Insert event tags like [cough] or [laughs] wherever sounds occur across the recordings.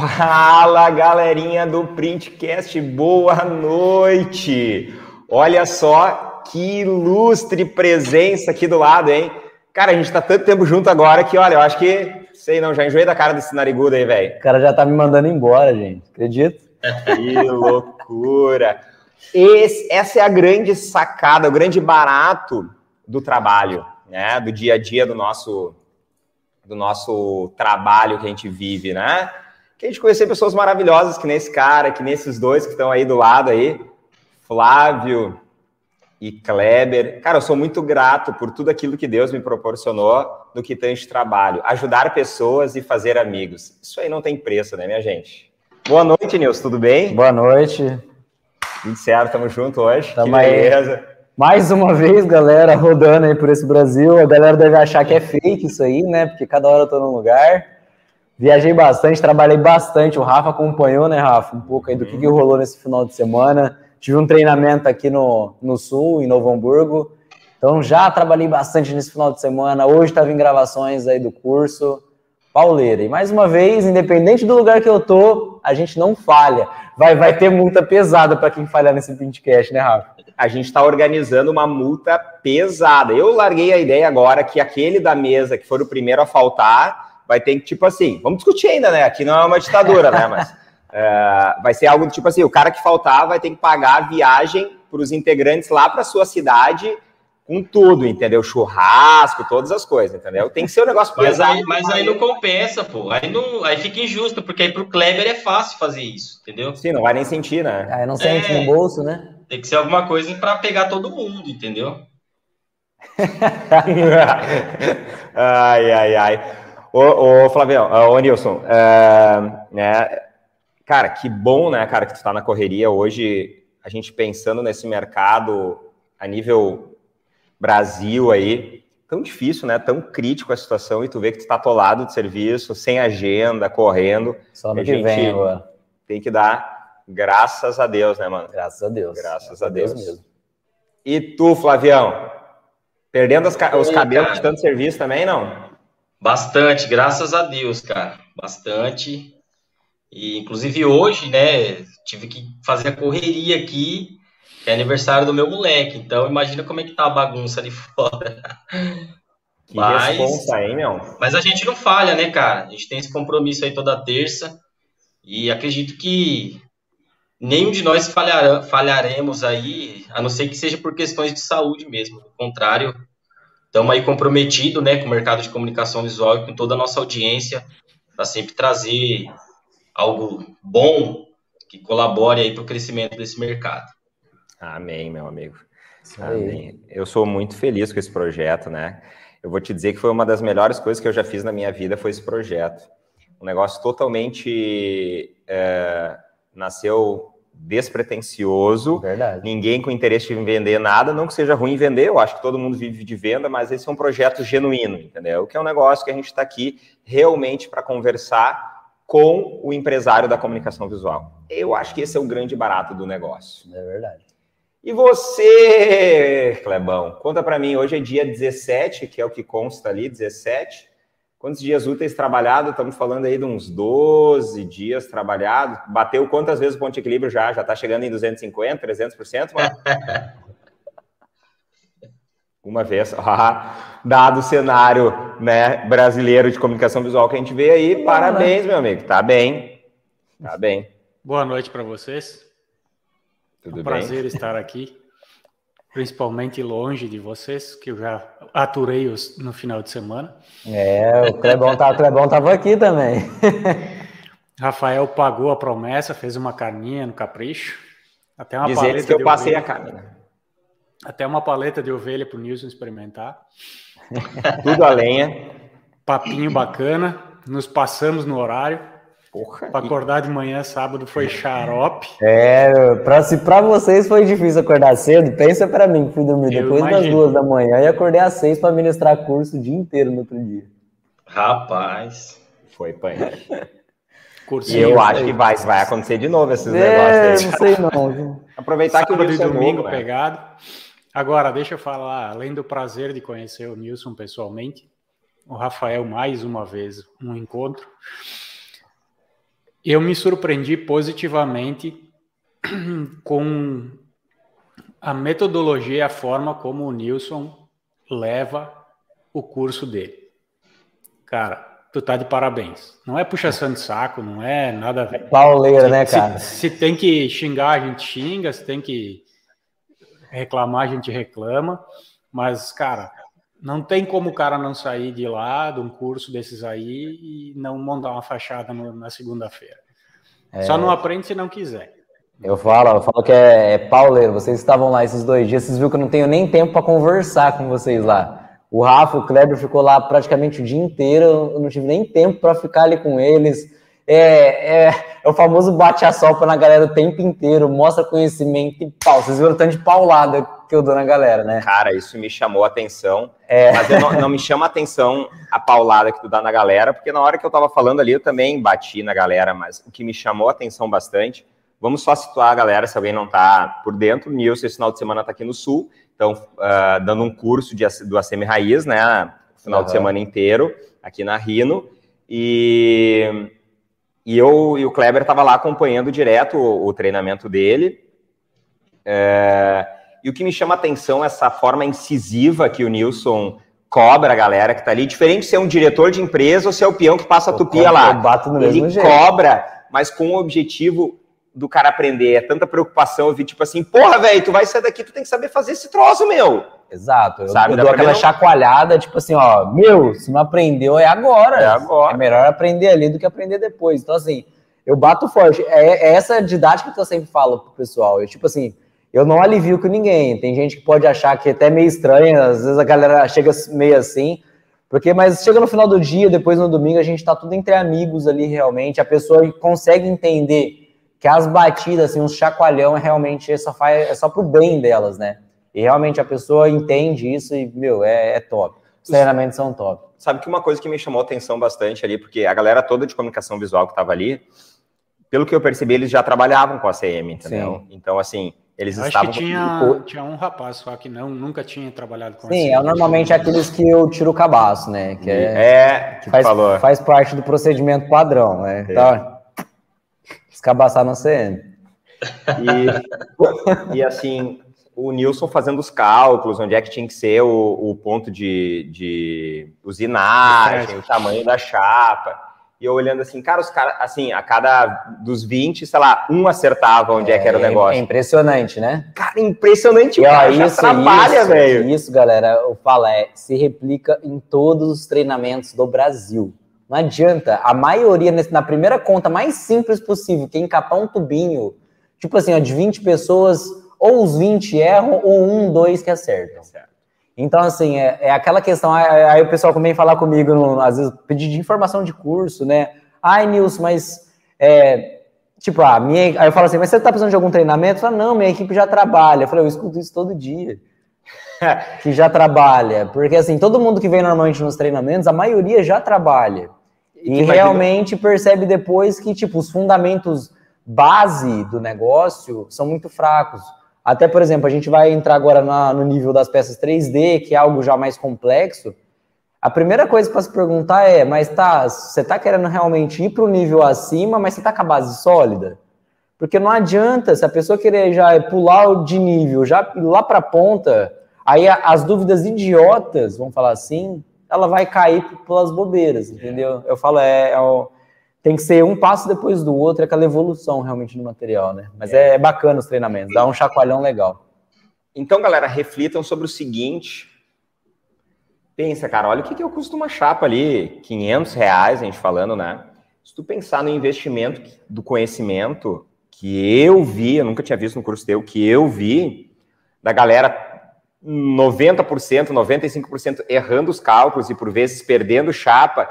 Fala, galerinha do Printcast, boa noite. Olha só que ilustre presença aqui do lado, hein? Cara, a gente tá tanto tempo junto agora que, olha, eu acho que, sei não, já enjoei da cara desse narigudo aí, velho. O cara já tá me mandando embora, gente. Acredito? Que loucura. Esse, essa é a grande sacada, o grande barato do trabalho, né? Do dia a dia do nosso, do nosso trabalho que a gente vive, né? Que a gente conhecer pessoas maravilhosas que nesse cara, que nesses dois que estão aí do lado aí, Flávio e Kleber. Cara, eu sou muito grato por tudo aquilo que Deus me proporcionou no que tange trabalho. Ajudar pessoas e fazer amigos. Isso aí não tem preço, né, minha gente? Boa noite, Nilson, tudo bem? Boa noite. Tudo certo, tamo junto hoje. Tamo que beleza. Aí. Mais uma vez, galera, rodando aí por esse Brasil. A galera deve achar que é fake isso aí, né? Porque cada hora eu tô num lugar. Viajei bastante, trabalhei bastante. O Rafa acompanhou, né, Rafa? Um pouco aí do que, que rolou nesse final de semana. Tive um treinamento aqui no, no Sul, em Novo Hamburgo. Então já trabalhei bastante nesse final de semana. Hoje estava em gravações aí do curso. Pauleira. E mais uma vez, independente do lugar que eu tô, a gente não falha. Vai, vai ter multa pesada para quem falhar nesse Pintcast, né, Rafa? A gente está organizando uma multa pesada. Eu larguei a ideia agora que aquele da mesa que for o primeiro a faltar vai ter que, tipo assim, vamos discutir ainda, né? Aqui não é uma ditadura, né? Mas [laughs] é, vai ser algo do tipo assim: o cara que faltar vai ter que pagar a viagem para os integrantes lá para sua cidade com tudo, entendeu? Churrasco, todas as coisas, entendeu? Tem que ser um negócio mas pesado. Aí, mas aí não compensa, pô. Aí, não, aí fica injusto, porque aí pro Kleber é fácil fazer isso, entendeu? Sim, não vai nem sentir, né? Aí não sente é, no bolso, né? Tem que ser alguma coisa para pegar todo mundo, entendeu? [laughs] ai, ai, ai. Ô, ô Flavião, ô Nilson, é, né, cara, que bom, né, cara, que tu tá na correria hoje, a gente pensando nesse mercado a nível Brasil aí, tão difícil, né? Tão crítico a situação e tu vê que tu tá atolado de serviço, sem agenda, correndo. Só no que vem agora. Tem que dar graças a Deus, né, mano? Graças a Deus. Graças, graças a Deus. Deus. mesmo. E tu, Flavião? Perdendo os cabelos de tanto serviço também, não? Bastante, graças a Deus, cara. Bastante. E inclusive hoje, né, tive que fazer a correria aqui é aniversário do meu moleque, então imagina como é que tá a bagunça ali [laughs] fora. Que mas, responsa, hein, meu? Mas a gente não falha, né, cara? A gente tem esse compromisso aí toda terça e acredito que nenhum de nós falhar, falharemos aí, a não ser que seja por questões de saúde mesmo. Do contrário, estamos aí comprometidos, né, com o mercado de comunicação visual e com toda a nossa audiência para sempre trazer algo bom que colabore aí para o crescimento desse mercado. Amém, meu amigo. Amém. Eu sou muito feliz com esse projeto, né? Eu vou te dizer que foi uma das melhores coisas que eu já fiz na minha vida foi esse projeto. Um negócio totalmente é, nasceu despretensioso. Verdade. Ninguém com interesse em vender nada, não que seja ruim vender, eu acho que todo mundo vive de venda, mas esse é um projeto genuíno, entendeu? Que é um negócio que a gente está aqui realmente para conversar com o empresário da comunicação visual. Eu acho que esse é o grande barato do negócio. É verdade. E você, Clebão, conta para mim, hoje é dia 17, que é o que consta ali, 17. Quantos dias úteis trabalhado? Estamos falando aí de uns 12 dias trabalhado. Bateu quantas vezes o ponto de equilíbrio já? Já está chegando em 250, 300%? Mano? [laughs] Uma vez, ah, dado o cenário né, brasileiro de comunicação visual que a gente vê aí, parabéns, meu amigo. Tá bem. Tá bem. Boa noite para vocês. Tudo é um bem? prazer estar aqui, principalmente longe de vocês, que eu já aturei os, no final de semana. É, o Clebão, tá, o Clebão tava aqui também. [laughs] Rafael pagou a promessa, fez uma carninha no capricho. Até uma Dizer paleta que eu passei ovelha, a carne. Até uma paleta de ovelha para o Nilson experimentar. [laughs] Tudo a lenha. Papinho bacana. Nos passamos no horário. Porra. Para acordar de manhã, sábado, foi xarope. É, pra, se para vocês foi difícil acordar cedo, pensa para mim que fui dormir Eu depois imagino. das duas da manhã e acordei às seis para ministrar curso o dia inteiro no outro dia. Rapaz. Foi pai. [laughs] e eu acho que vai, vai acontecer de novo esses é, negócios aí. Não sei não. [laughs] Aproveitar Sábado que o Nilson domingo é pegado. Agora, deixa eu falar, além do prazer de conhecer o Nilson pessoalmente, o Rafael mais uma vez um encontro eu me surpreendi positivamente com a metodologia, a forma como o Nilson leva o curso dele. Cara, tu tá de parabéns. Não é puxação de saco, não é nada a ver. Pauleira, né, cara? Se, se, tem que xingar, a gente xinga, se tem que reclamar, a gente reclama. Mas, cara, não tem como o cara não sair de lá, de um curso desses aí, e não montar uma fachada no, na segunda-feira. É... Só não aprende se não quiser. Eu falo, eu falo que é, é pauleiro. Vocês estavam lá esses dois dias, vocês viram que eu não tenho nem tempo para conversar com vocês lá. O Rafa, o Kleber ficou lá praticamente o dia inteiro, eu não tive nem tempo para ficar ali com eles. É, é, é o famoso bate a sopa na galera o tempo inteiro, mostra conhecimento e pau. Vocês viram o tanto de paulada que eu dou na galera, né? Cara, isso me chamou a atenção. É. Mas não, não, me chama a atenção a paulada que tu dá na galera, porque na hora que eu tava falando ali, eu também bati na galera, mas o que me chamou a atenção bastante Vamos só situar a galera, se alguém não está por dentro. O Nilson, esse final de semana, está aqui no Sul, então, uh, dando um curso de, do ACM Raiz, né? Final uhum. de semana inteiro, aqui na Rino. E, e eu e o Kleber estava lá acompanhando direto o, o treinamento dele. É, e o que me chama a atenção é essa forma incisiva que o Nilson cobra a galera que está ali, diferente de ser um diretor de empresa ou ser o peão que passa a tupia lá. Ele cobra, mas com o objetivo do cara aprender, é tanta preocupação, eu vi tipo assim, porra, velho, tu vai sair daqui, tu tem que saber fazer esse troço, meu. Exato, eu, Sabe, eu dou aquela não... chacoalhada, tipo assim, ó, meu, se não aprendeu é agora. É agora. É melhor aprender ali do que aprender depois. Então, assim, eu bato forte. É, é essa didática que eu sempre falo pro pessoal. Eu, tipo assim, eu não alivio com ninguém. Tem gente que pode achar que é até meio estranho, às vezes a galera chega meio assim, porque, mas chega no final do dia, depois no domingo, a gente tá tudo entre amigos ali realmente, a pessoa consegue entender que as batidas, assim, um chacoalhão é realmente é só, faz, é só pro bem delas, né? E realmente a pessoa entende isso e, meu, é, é top. Os treinamentos são top. Sabe que uma coisa que me chamou a atenção bastante ali, porque a galera toda de comunicação visual que estava ali, pelo que eu percebi, eles já trabalhavam com a CM, entendeu? Sim. Então, assim, eles eu estavam. Acho que tinha, tinha um rapaz só que não, nunca tinha trabalhado com Sim, é normalmente aqueles que eu tiro o cabaço, né? Que é, é que faz, falou. faz parte do procedimento padrão, né? É. Então, Escabaçar no CN. E, [laughs] e assim, o Nilson fazendo os cálculos, onde é que tinha que ser o, o ponto de, de usinagem, o tamanho da chapa. E eu olhando assim, cara, os caras, assim, a cada dos 20, sei lá, um acertava onde é, é que era o negócio. É impressionante, né? Cara, impressionante, e, ó, cara, isso, trabalha, velho. Isso, galera, eu falo, é, se replica em todos os treinamentos do Brasil. Não adianta. A maioria, na primeira conta mais simples possível, que é encapar um tubinho, tipo assim, ó, de 20 pessoas, ou os 20 erram, ou um, dois que acertam. Então, assim, é, é aquela questão. Aí, o pessoal vem falar comigo, no, às vezes, pedir de informação de curso, né? Ai, Nilson, mas. É, tipo, a minha. Aí eu falo assim, mas você tá precisando de algum treinamento? Fala, não, minha equipe já trabalha. Eu falei, eu escuto isso todo dia. [laughs] que já trabalha. Porque, assim, todo mundo que vem normalmente nos treinamentos, a maioria já trabalha. E, realmente percebe depois que, tipo, os fundamentos base do negócio são muito fracos. Até, por exemplo, a gente vai entrar agora na, no nível das peças 3D, que é algo já mais complexo. A primeira coisa para se perguntar é, mas tá, você está querendo realmente ir para o nível acima, mas você está com a base sólida? Porque não adianta, se a pessoa querer já pular de nível, já lá para a ponta, aí as dúvidas idiotas, vamos falar assim, ela vai cair pelas bobeiras, entendeu? Eu falo, é, é tem que ser um passo depois do outro, é aquela evolução realmente do material, né? Mas é, é bacana os treinamentos, dá um chacoalhão legal. Então, galera, reflitam sobre o seguinte. Pensa, cara, olha o que, que é custo uma chapa ali, 500 reais, a gente falando, né? Se tu pensar no investimento do conhecimento que eu vi, eu nunca tinha visto no curso teu, que eu vi, da galera 90%, 95% errando os cálculos e por vezes perdendo chapa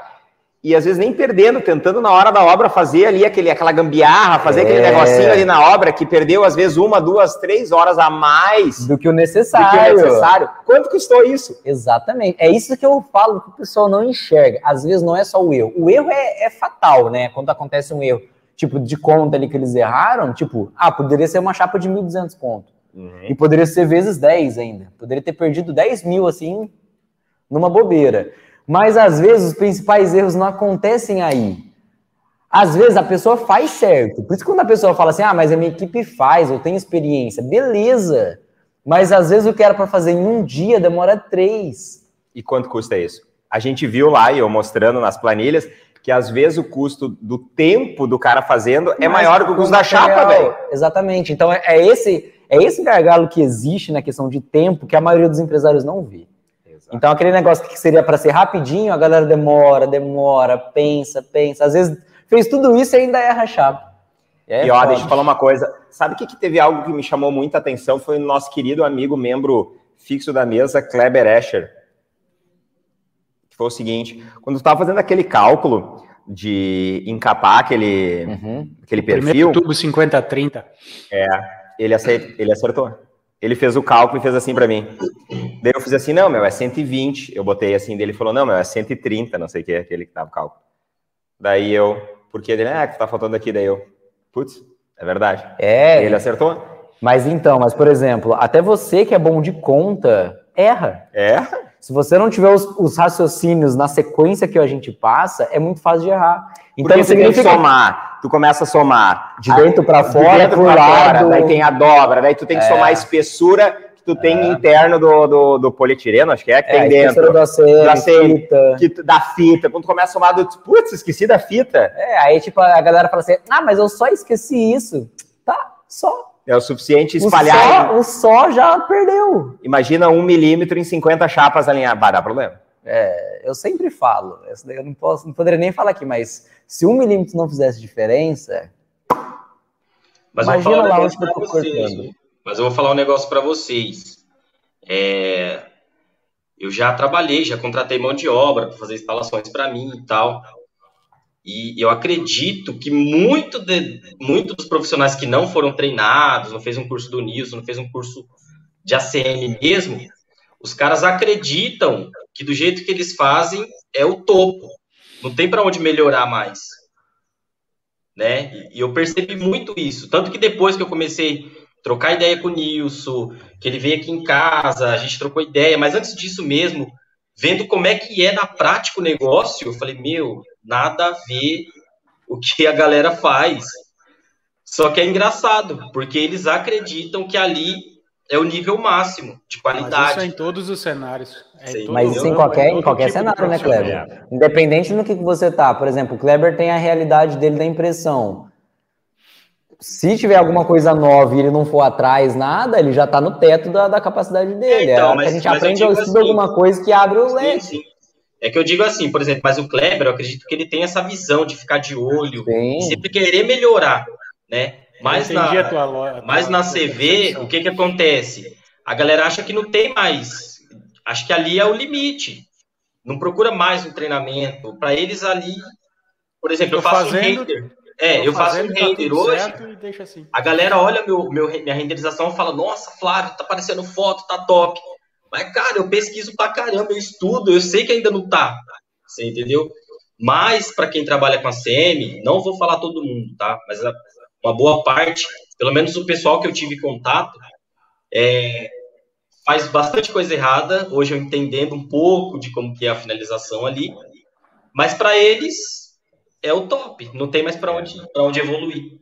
e às vezes nem perdendo, tentando na hora da obra fazer ali aquele, aquela gambiarra, fazer é. aquele negocinho ali na obra que perdeu às vezes uma, duas, três horas a mais do que o necessário. Que o necessário. Quanto custou isso? Exatamente. É isso que eu falo que o pessoal não enxerga. Às vezes não é só o erro. O erro é, é fatal, né? Quando acontece um erro, tipo, de conta ali que eles erraram, tipo, ah, poderia ser uma chapa de 1.200 conto. Uhum. E poderia ser vezes 10 ainda. Poderia ter perdido 10 mil, assim, numa bobeira. Mas às vezes os principais erros não acontecem aí. Às vezes a pessoa faz certo. Por isso quando a pessoa fala assim, ah, mas a minha equipe faz, eu tenho experiência. Beleza. Mas às vezes o que era para fazer em um dia demora três. E quanto custa isso? A gente viu lá, e eu mostrando nas planilhas, que às vezes o custo do tempo do cara fazendo é Mas maior do que o custo da chapa, velho. Exatamente. Então é, é esse é esse gargalo que existe na questão de tempo que a maioria dos empresários não vê. Então aquele negócio que seria para ser rapidinho, a galera demora, demora, pensa, pensa. Às vezes fez tudo isso e ainda erra a chapa. É e ó, deixa eu falar uma coisa. Sabe o que, que teve algo que me chamou muita atenção? Foi o nosso querido amigo, membro fixo da mesa, Kleber Escher. Que foi o seguinte: quando tu estava fazendo aquele cálculo de encapar aquele, Uhum. aquele Primeiro perfil, tubo 50-30. é, ele, aceit- ele acertou. Ele fez o cálculo e fez assim pra mim. Daí eu fiz assim, não, meu, é 120. Eu botei assim, dele falou, não, meu, é 130, não sei o que, aquele que tava o cálculo. Daí eu, porque ele, ah, que tá faltando aqui, daí eu, putz, é verdade. É, Ele acertou? mas então, mas por exemplo, até você que é bom de conta, erra. É, Se você não tiver os, os raciocínios na sequência que a gente passa, é muito fácil de errar. Então Porque você tem que significa somar. Tu começa a somar de dentro para de fora, dentro por pra lado. fora, daí tem a dobra, daí tu tem que É. somar a espessura que tu tem interno do, do, do polietileno, acho que é, que é, tem dentro. do ACM, Do fita. Que tu- da fita. Quando tu começa a somar, do, putz, esqueci da fita. É, aí tipo a galera fala assim: "Ah, mas eu só esqueci isso". Tá, só. É o suficiente O espalhar. só, o só já perdeu. Imagina um milímetro em 50 chapas alinhadas. Vai dar problema. Eu sempre falo, eu não posso, não poderia nem falar aqui, mas se um milímetro não fizesse diferença, Mas Imagina um lá onde eu tô cortando. Mas eu vou falar um negócio para vocês. É, eu já trabalhei, já contratei mão de obra para fazer instalações para mim e tal. E eu acredito que muito, de, muito dos profissionais que não foram treinados, não fez um curso do Nilson, não fez um curso de ACM mesmo, os caras acreditam que do jeito que eles fazem é o topo. Não tem para onde melhorar mais né? E- eu percebi muito isso. Tanto que depois que eu comecei a trocar ideia com o Nilson, que ele veio aqui em casa, a gente trocou ideia, mas antes disso mesmo, vendo como é que é na prática o negócio, eu falei, meu, nada a ver o que a galera faz. Só que é engraçado, porque eles acreditam que ali é o nível máximo de Mas isso qualidade. é em todos os cenários. É Sim. mas isso em eu- qualquer, em qualquer tipo cenário, né. Kleber? Independente do que você tá. Por exemplo, o Kleber tem a realidade dele da impressão. Se tiver alguma coisa nova e ele não for atrás nada, ele já tá no teto da, da capacidade dele. É, então, É, mas- a gente aprende estuda assim- alguma coisa que abre o Sim, leque. sim. É que eu digo assim, por exemplo, mas o Kleber, eu acredito que ele tem essa visão de ficar de olho, e sempre querer melhorar, né? Mas na, tua lo- a tua- mas na CV, o que que acontece? A galera acha que não tem mais. Acho que ali é o limite. Não procura mais um treinamento. Para eles ali, por exemplo, eu faço um fazendo- render. É, eu faço um fazendo, tá render tudo hoje. certo e deixa assim. A galera olha meu, meu, minha renderização e fala: Nossa, Flávio, tá aparecendo foto, tá top. Mas, cara, eu pesquiso pra caramba, eu estudo, eu sei que ainda não tá. Você entendeu? Mas, para quem trabalha com a CM, não vou falar todo mundo, tá? Mas uma boa parte, pelo menos o pessoal que eu tive contato, é, faz bastante coisa errada. Hoje eu entendendo um pouco de como que é a finalização ali. Mas para eles, é o top. Não tem mais para onde, pra onde evoluir.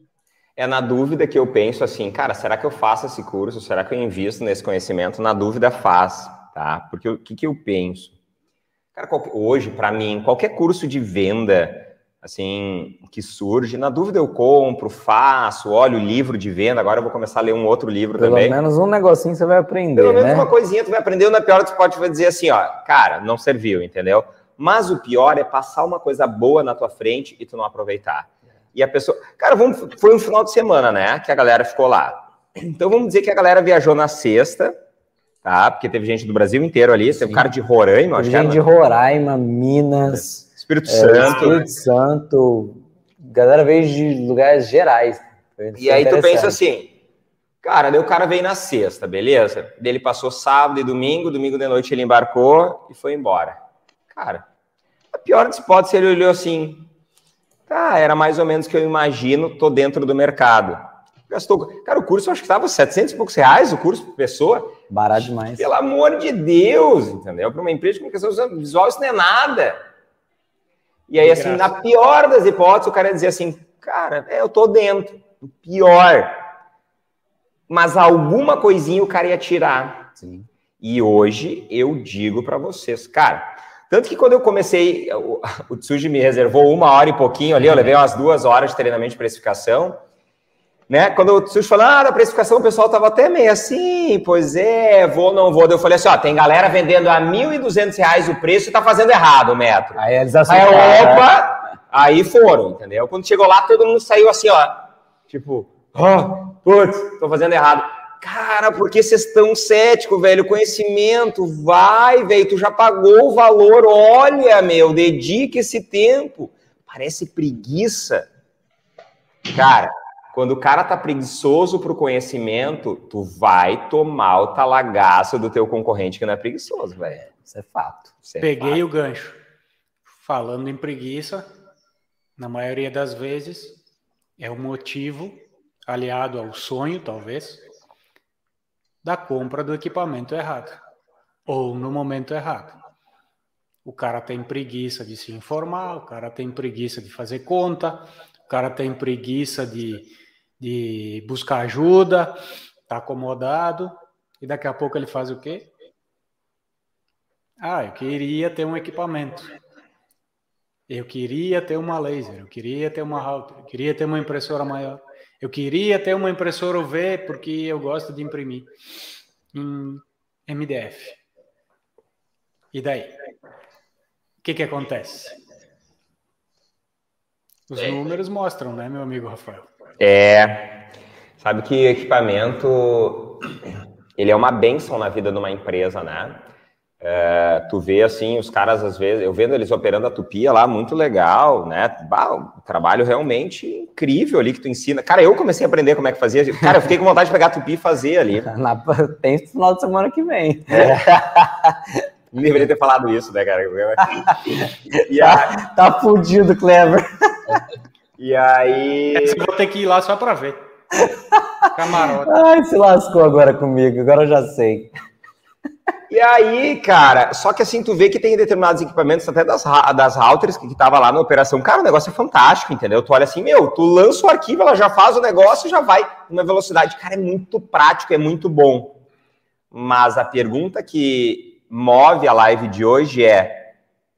É na dúvida que eu penso assim, cara, será que eu faço esse curso? Será que eu invisto nesse conhecimento? Na dúvida, faz, tá? Porque o que, que eu penso? Cara, hoje, para mim, qualquer curso de venda, assim, que surge, na dúvida eu compro, faço, olho o livro de venda. Agora eu vou começar a ler um outro livro Pelo também. menos um negocinho você vai aprender, Pelo menos né? uma coisinha tu vai aprender, na pior tu pode dizer assim, ó, cara, não serviu, entendeu? Mas o pior é passar uma coisa boa na tua frente e tu não aproveitar. E a pessoa, cara, vamos, foi um final de semana, né, que a galera ficou lá. Então vamos dizer que a galera viajou na sexta, tá? Porque teve gente do Brasil inteiro ali, teve um cara de Roraima, acho que Gente de era, Roraima, Minas, Espírito é, Santo. Espírito Santo, galera veio de lugares gerais. Foi- E aí tu pensa assim, cara, daí o cara veio na sexta, beleza? Ele passou sábado e domingo, domingo de noite ele embarcou e foi embora. Cara, a pior das hipóteses ele olhou assim, tá, era mais ou menos o que eu imagino, tô dentro do mercado. Gastou, cara, o curso eu acho que tava 700 e poucos reais o curso por pessoa. Barato demais. Pelo amor de Deus, entendeu? Para uma empresa de comunicação visual isso não é nada. E aí, assim, na pior das hipóteses, o cara ia dizer assim, cara, é, eu tô dentro. Pior. Mas alguma coisinha o cara ia tirar. Sim. E hoje eu digo para vocês, cara, tanto que quando eu comecei, o, o Tsuji me reservou uma hora e pouquinho ali, eu levei umas duas horas de treinamento de precificação. Né? Quando o Tsuji falou, ah, da precificação, o pessoal tava até meio assim, pois é, vou, não vou. Eu falei assim, ó, tem galera vendendo a R$ 1.200 o preço e tá fazendo errado o metro. Aí eles Aí, opa, aí foram, entendeu? Quando chegou lá, todo mundo saiu assim, ó, tipo, oh, putz, tô fazendo errado. Cara, por que vocês estão céticos, velho? Conhecimento, vai, velho, tu já pagou o valor, olha, meu, dedique esse tempo. Parece preguiça. Cara, quando o cara tá preguiçoso pro conhecimento, tu vai tomar o talagaço do teu concorrente que não é preguiçoso, velho. Isso é fato. Isso é Peguei fato. o gancho. Falando em preguiça, na maioria das vezes, é o motivo, aliado ao sonho, talvez, da compra do equipamento errado. Ou no momento errado. O cara tem preguiça de se informar, o cara tem preguiça de fazer conta, o cara tem preguiça de de buscar ajuda, tá acomodado, e daqui a pouco ele faz o quê? Ah, eu queria ter um equipamento. Eu queria ter uma laser, eu queria ter uma router, eu queria ter uma impressora maior. Eu queria ter uma impressora UV porque eu gosto de imprimir em MDF. E daí? O que que acontece? Os É. números mostram, né, meu amigo Rafael? É, sabe que equipamento ele é uma benção na vida de uma empresa, né? É, tu vê assim os caras às vezes, eu vendo eles operando a tupia lá, muito legal, né? Bah, um trabalho realmente incrível ali que tu ensina. Cara, eu comecei a aprender como é que fazia. Cara, eu fiquei com vontade de pegar a tupi e fazer ali. [laughs] Na, tem esse final de semana que vem. [laughs] Não deveria ter falado isso, né, cara? [laughs] E, a, Tá fudido, Clever. e aí. Essa eu vou ter que ir lá só para ver. Camarote. Ai, se lascou agora comigo. Agora eu já sei. E aí, cara, só que assim, tu vê que tem determinados equipamentos, até das, das routers que, que tava lá na operação. Cara, o negócio é fantástico, entendeu? Tu olha assim, meu, tu lança o arquivo, ela já faz o negócio já vai numa velocidade. Cara, é muito prático, é muito bom. Mas a pergunta que move a live de hoje é: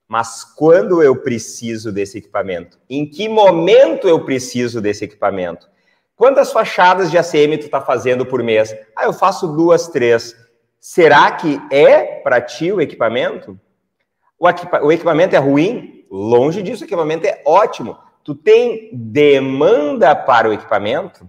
mas quando eu preciso desse equipamento? Em que momento eu preciso desse equipamento? Quantas fachadas de ACM tu tá fazendo por mês? Ah, eu faço duas, três. Será que é para ti o equipamento? O, equipa- o equipamento é ruim? Longe disso, o equipamento é ótimo. Tu tem demanda para o equipamento?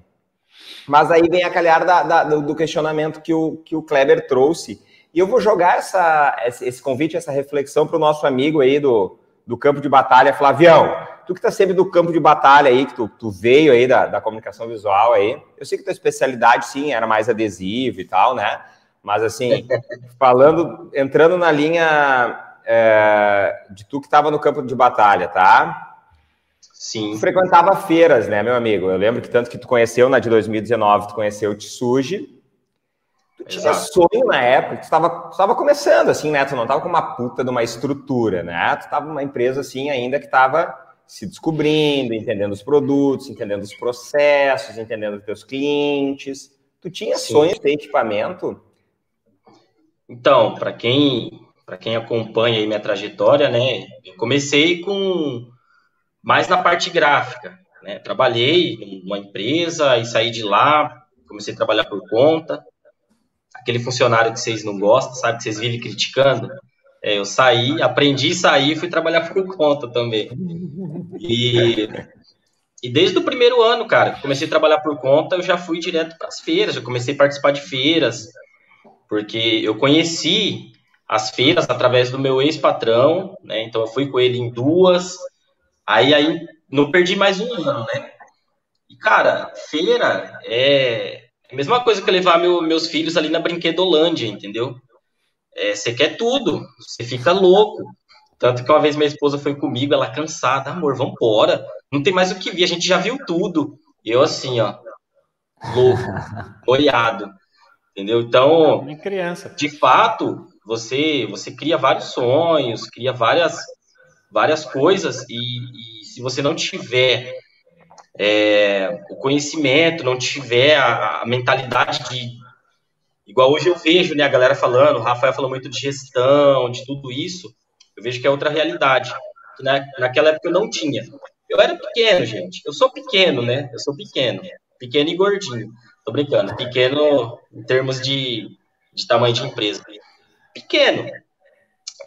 Mas aí vem a calhar da- da- do questionamento que o, que o Kleber trouxe. E eu vou jogar essa, esse esse convite, essa reflexão para o nosso amigo aí do, do campo de batalha, Flavião. Tu que está sempre do campo de batalha aí, que tu, tu veio aí da, da comunicação visual aí. Eu sei que tua especialidade, sim, era mais adesivo e tal, né? Mas assim, falando, entrando na linha é, de tu que estava no campo de batalha, tá? Sim. Tu frequentava feiras, né, meu amigo? Eu lembro que tanto que tu conheceu na de 2019, tu conheceu o Tsuji. Tu tinha sonho na época, tu estava começando, assim, né? Tu não estava com uma puta de uma estrutura, né? Tu estava numa empresa, assim, ainda que estava se descobrindo, entendendo os produtos, entendendo os processos, entendendo os teus clientes. Tu tinha Sim. sonho de ter equipamento? Então, para quem para quem acompanha aí minha trajetória, né, eu comecei com mais na parte gráfica, né? Trabalhei numa empresa e saí de lá, comecei a trabalhar por conta. Aquele funcionário que vocês não gostam, sabe, que vocês vivem criticando. É, eu saí, aprendi a sair e fui trabalhar por conta também. E, e desde o primeiro ano, cara, comecei a trabalhar por conta, eu já fui direto para as feiras, eu comecei a participar de feiras, porque eu conheci as feiras através do meu ex-patrão, né? Então eu fui com ele em duas, aí aí não perdi mais um ano, né? E cara, feira é a mesma coisa que levar meu- meus filhos ali na Brinquedolândia, entendeu? É, Você quer tudo, você fica louco. Tanto que uma vez minha esposa foi comigo, ela cansada, amor, vamos embora. Não tem mais o que ver, a gente já viu tudo. E eu assim, ó, louco, [laughs] boiado. Entendeu? Então, criança. de fato, você você cria vários sonhos, cria várias várias coisas e, e se você não tiver é, o conhecimento, não tiver a, a, mentalidade de. Igual hoje eu vejo né, a galera falando, o Rafael falou muito de gestão, de tudo isso, eu vejo que é outra realidade. Que na, naquela época eu não tinha. Eu era pequeno, gente. Eu sou pequeno, né? Eu sou pequeno. Pequeno e gordinho. Tô brincando. Pequeno em termos de, de tamanho de empresa. Pequeno.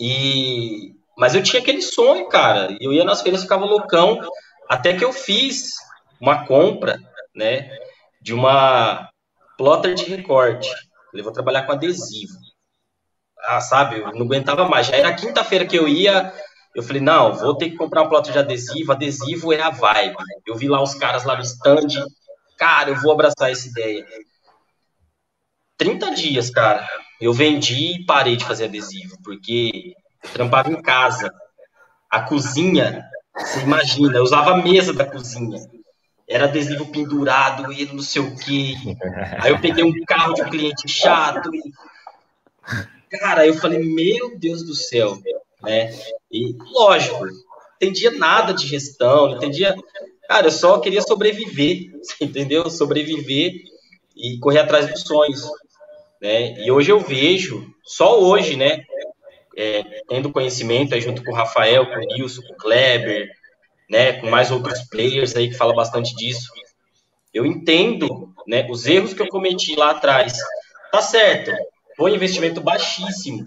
E mas eu tinha aquele sonho, cara. Eu ia nas feiras, ficava loucão, até que eu fiz uma compra, né, de uma plotter de recorte. Eu vou trabalhar com adesivo. Ah, sabe, eu não aguentava mais. Já era quinta-feira que eu ia, eu falei, não, vou ter que comprar um plotter de adesivo. Adesivo é a vibe. Eu vi lá os caras lá no stand. Cara, eu vou abraçar essa ideia. 30 dias, cara. Eu vendi e parei de fazer adesivo, porque trampava em casa. A cozinha, você imagina, eu usava a mesa da cozinha. Era adesivo pendurado e não sei o quê. Aí eu peguei um carro de um cliente chato. E... Cara, eu falei, meu Deus do céu, né? E lógico, entendia nada de gestão, não entendia. Cara, eu só queria sobreviver, [laughs] entendeu? Sobreviver e correr atrás dos sonhos. Né? E hoje eu vejo, só hoje, né? é, tendo conhecimento aí junto com o Rafael, com o Nilson, com o Kleber, né, com mais outros players aí que fala bastante disso. Eu entendo, né, os erros que eu cometi lá atrás. Tá certo, foi um investimento baixíssimo,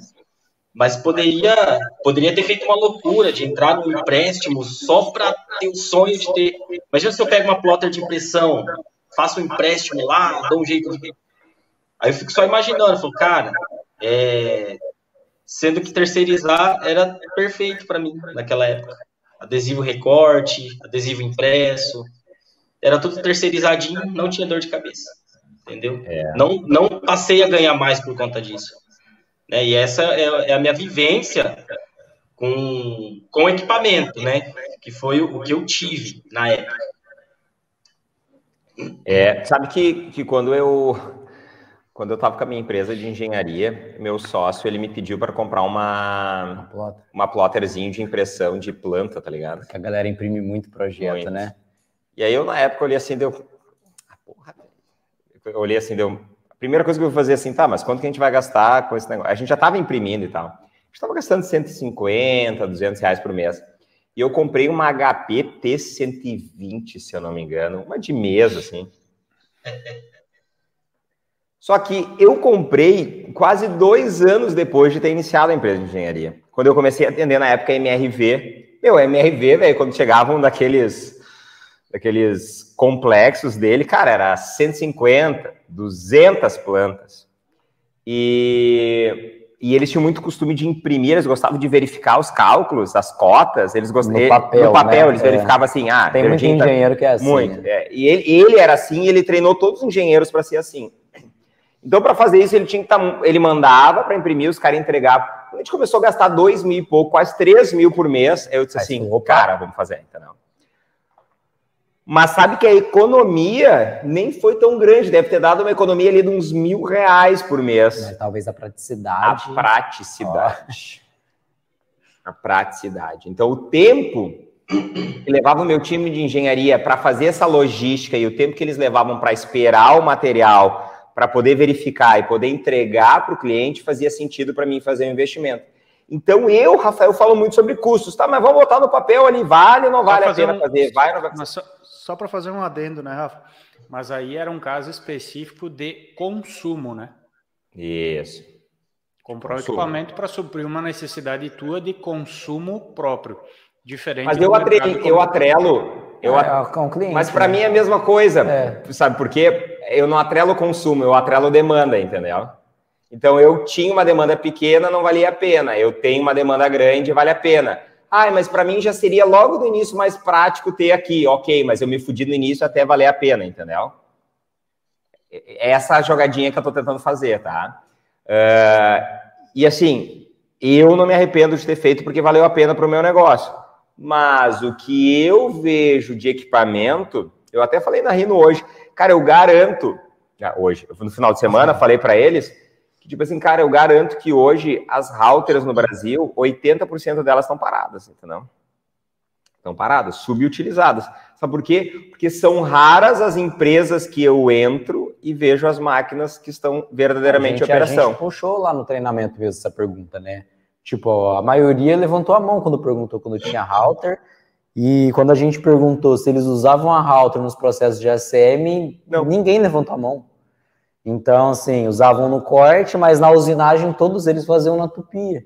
mas poderia poderia ter feito uma loucura de entrar no empréstimo só para ter o sonho de ter. Imagina se eu pego uma plotter de impressão, faço um empréstimo lá, dou um jeito de. Aí eu fico só imaginando, falo, cara, é, sendo que terceirizar era perfeito para mim naquela época. Adesivo recorte, adesivo impresso, era tudo terceirizadinho, não tinha dor de cabeça, entendeu? É. Não, não passei a ganhar mais por conta disso. Né? E essa é, é a minha vivência com, com equipamento, né? Que foi o, que eu tive na época. É, sabe que, que quando eu quando eu estava com a minha empresa de engenharia, meu sócio ele me pediu para comprar uma uma plotterzinho de impressão de planta, tá ligado? Que a galera imprime muito projeto, muito. né? E aí eu na época olhei assim, deu, ah, porra, eu olhei assim, deu, primeira coisa que eu vou fazer assim, tá, mas quanto que a gente vai gastar com esse negócio? A gente já estava imprimindo e tal. A gente estava gastando 150, 200 reais por mês. E eu comprei uma HP T120, se eu não me engano, uma de mesa, assim. [laughs] Só que eu comprei quase dois anos depois de ter iniciado a empresa de engenharia. Quando eu comecei a atender na época MRV. Meu, MRV, velho, quando chegavam daqueles, daqueles complexos dele, cara, era 150, 200 plantas. E, e eles tinham muito costume de imprimir, eles gostavam de verificar os cálculos, as cotas, eles gostavam... No papel, no papel né? eles é. verificavam assim, ah... Tem muito engenheiro que é assim. Muito, né? é. E ele, ele era assim, ele treinou todos os engenheiros para ser assim. Então, para fazer isso, ele tinha que estar. Tá, ele mandava para imprimir, os caras entregavam. A gente começou a gastar dois mil e pouco, quase três mil por mês. Eu disse assim, assim cara, vamos fazer, entendeu? Mas sabe que a economia nem foi tão grande, deve ter dado uma economia ali de uns mil reais por mês. É, talvez a praticidade. A praticidade. Oh. A praticidade. Então, o tempo que levava o meu time de engenharia para fazer essa logística e o tempo que eles levavam para esperar o material para poder verificar e poder entregar para o cliente, fazia sentido para mim fazer o um investimento. Então, eu, Rafael, falo muito sobre custos, tá? Mas vamos botar no papel ali, vale ou não vale a pena um... fazer? Vai ou não vai... só, só para fazer um adendo, né, Rafa? Mas aí era um caso específico de consumo, né? Isso. Comprar consumo. equipamento para suprir uma necessidade tua de consumo próprio. Diferente Mas eu, atre... eu atrelo. Eu é, at... com cliente, Mas para né? mim é a mesma coisa. É. Sabe por quê? eu não atrelo consumo, eu atrelo demanda, entendeu? Então eu tinha uma demanda pequena, não valia a pena. Eu tenho uma demanda grande, vale a pena. Ah, mas para mim já seria logo no início mais prático ter aqui. Ok, mas eu me fudi no início até valer a pena, entendeu? É essa jogadinha que eu tô tentando fazer, tá? Uh, e assim, eu não me arrependo de ter feito porque valeu a pena para o meu negócio. Mas o que eu vejo de equipamento, eu até falei na Rino hoje, Cara, eu garanto, hoje, no final de semana, falei para eles que, tipo assim, cara, eu garanto que hoje as routers no Brasil, 80% delas estão paradas, entendeu? Estão paradas, subutilizadas. Sabe por quê? Porque são raras as empresas que eu entro e vejo as máquinas que estão verdadeiramente gente, em operação. A gente puxou lá no treinamento mesmo essa pergunta, né? Tipo, a maioria levantou a mão quando perguntou quando tinha router. E quando a gente perguntou se eles usavam a router nos processos de ACM, Não. ninguém levantou a mão. Então, assim, usavam no corte, mas na usinagem todos eles faziam na tupia.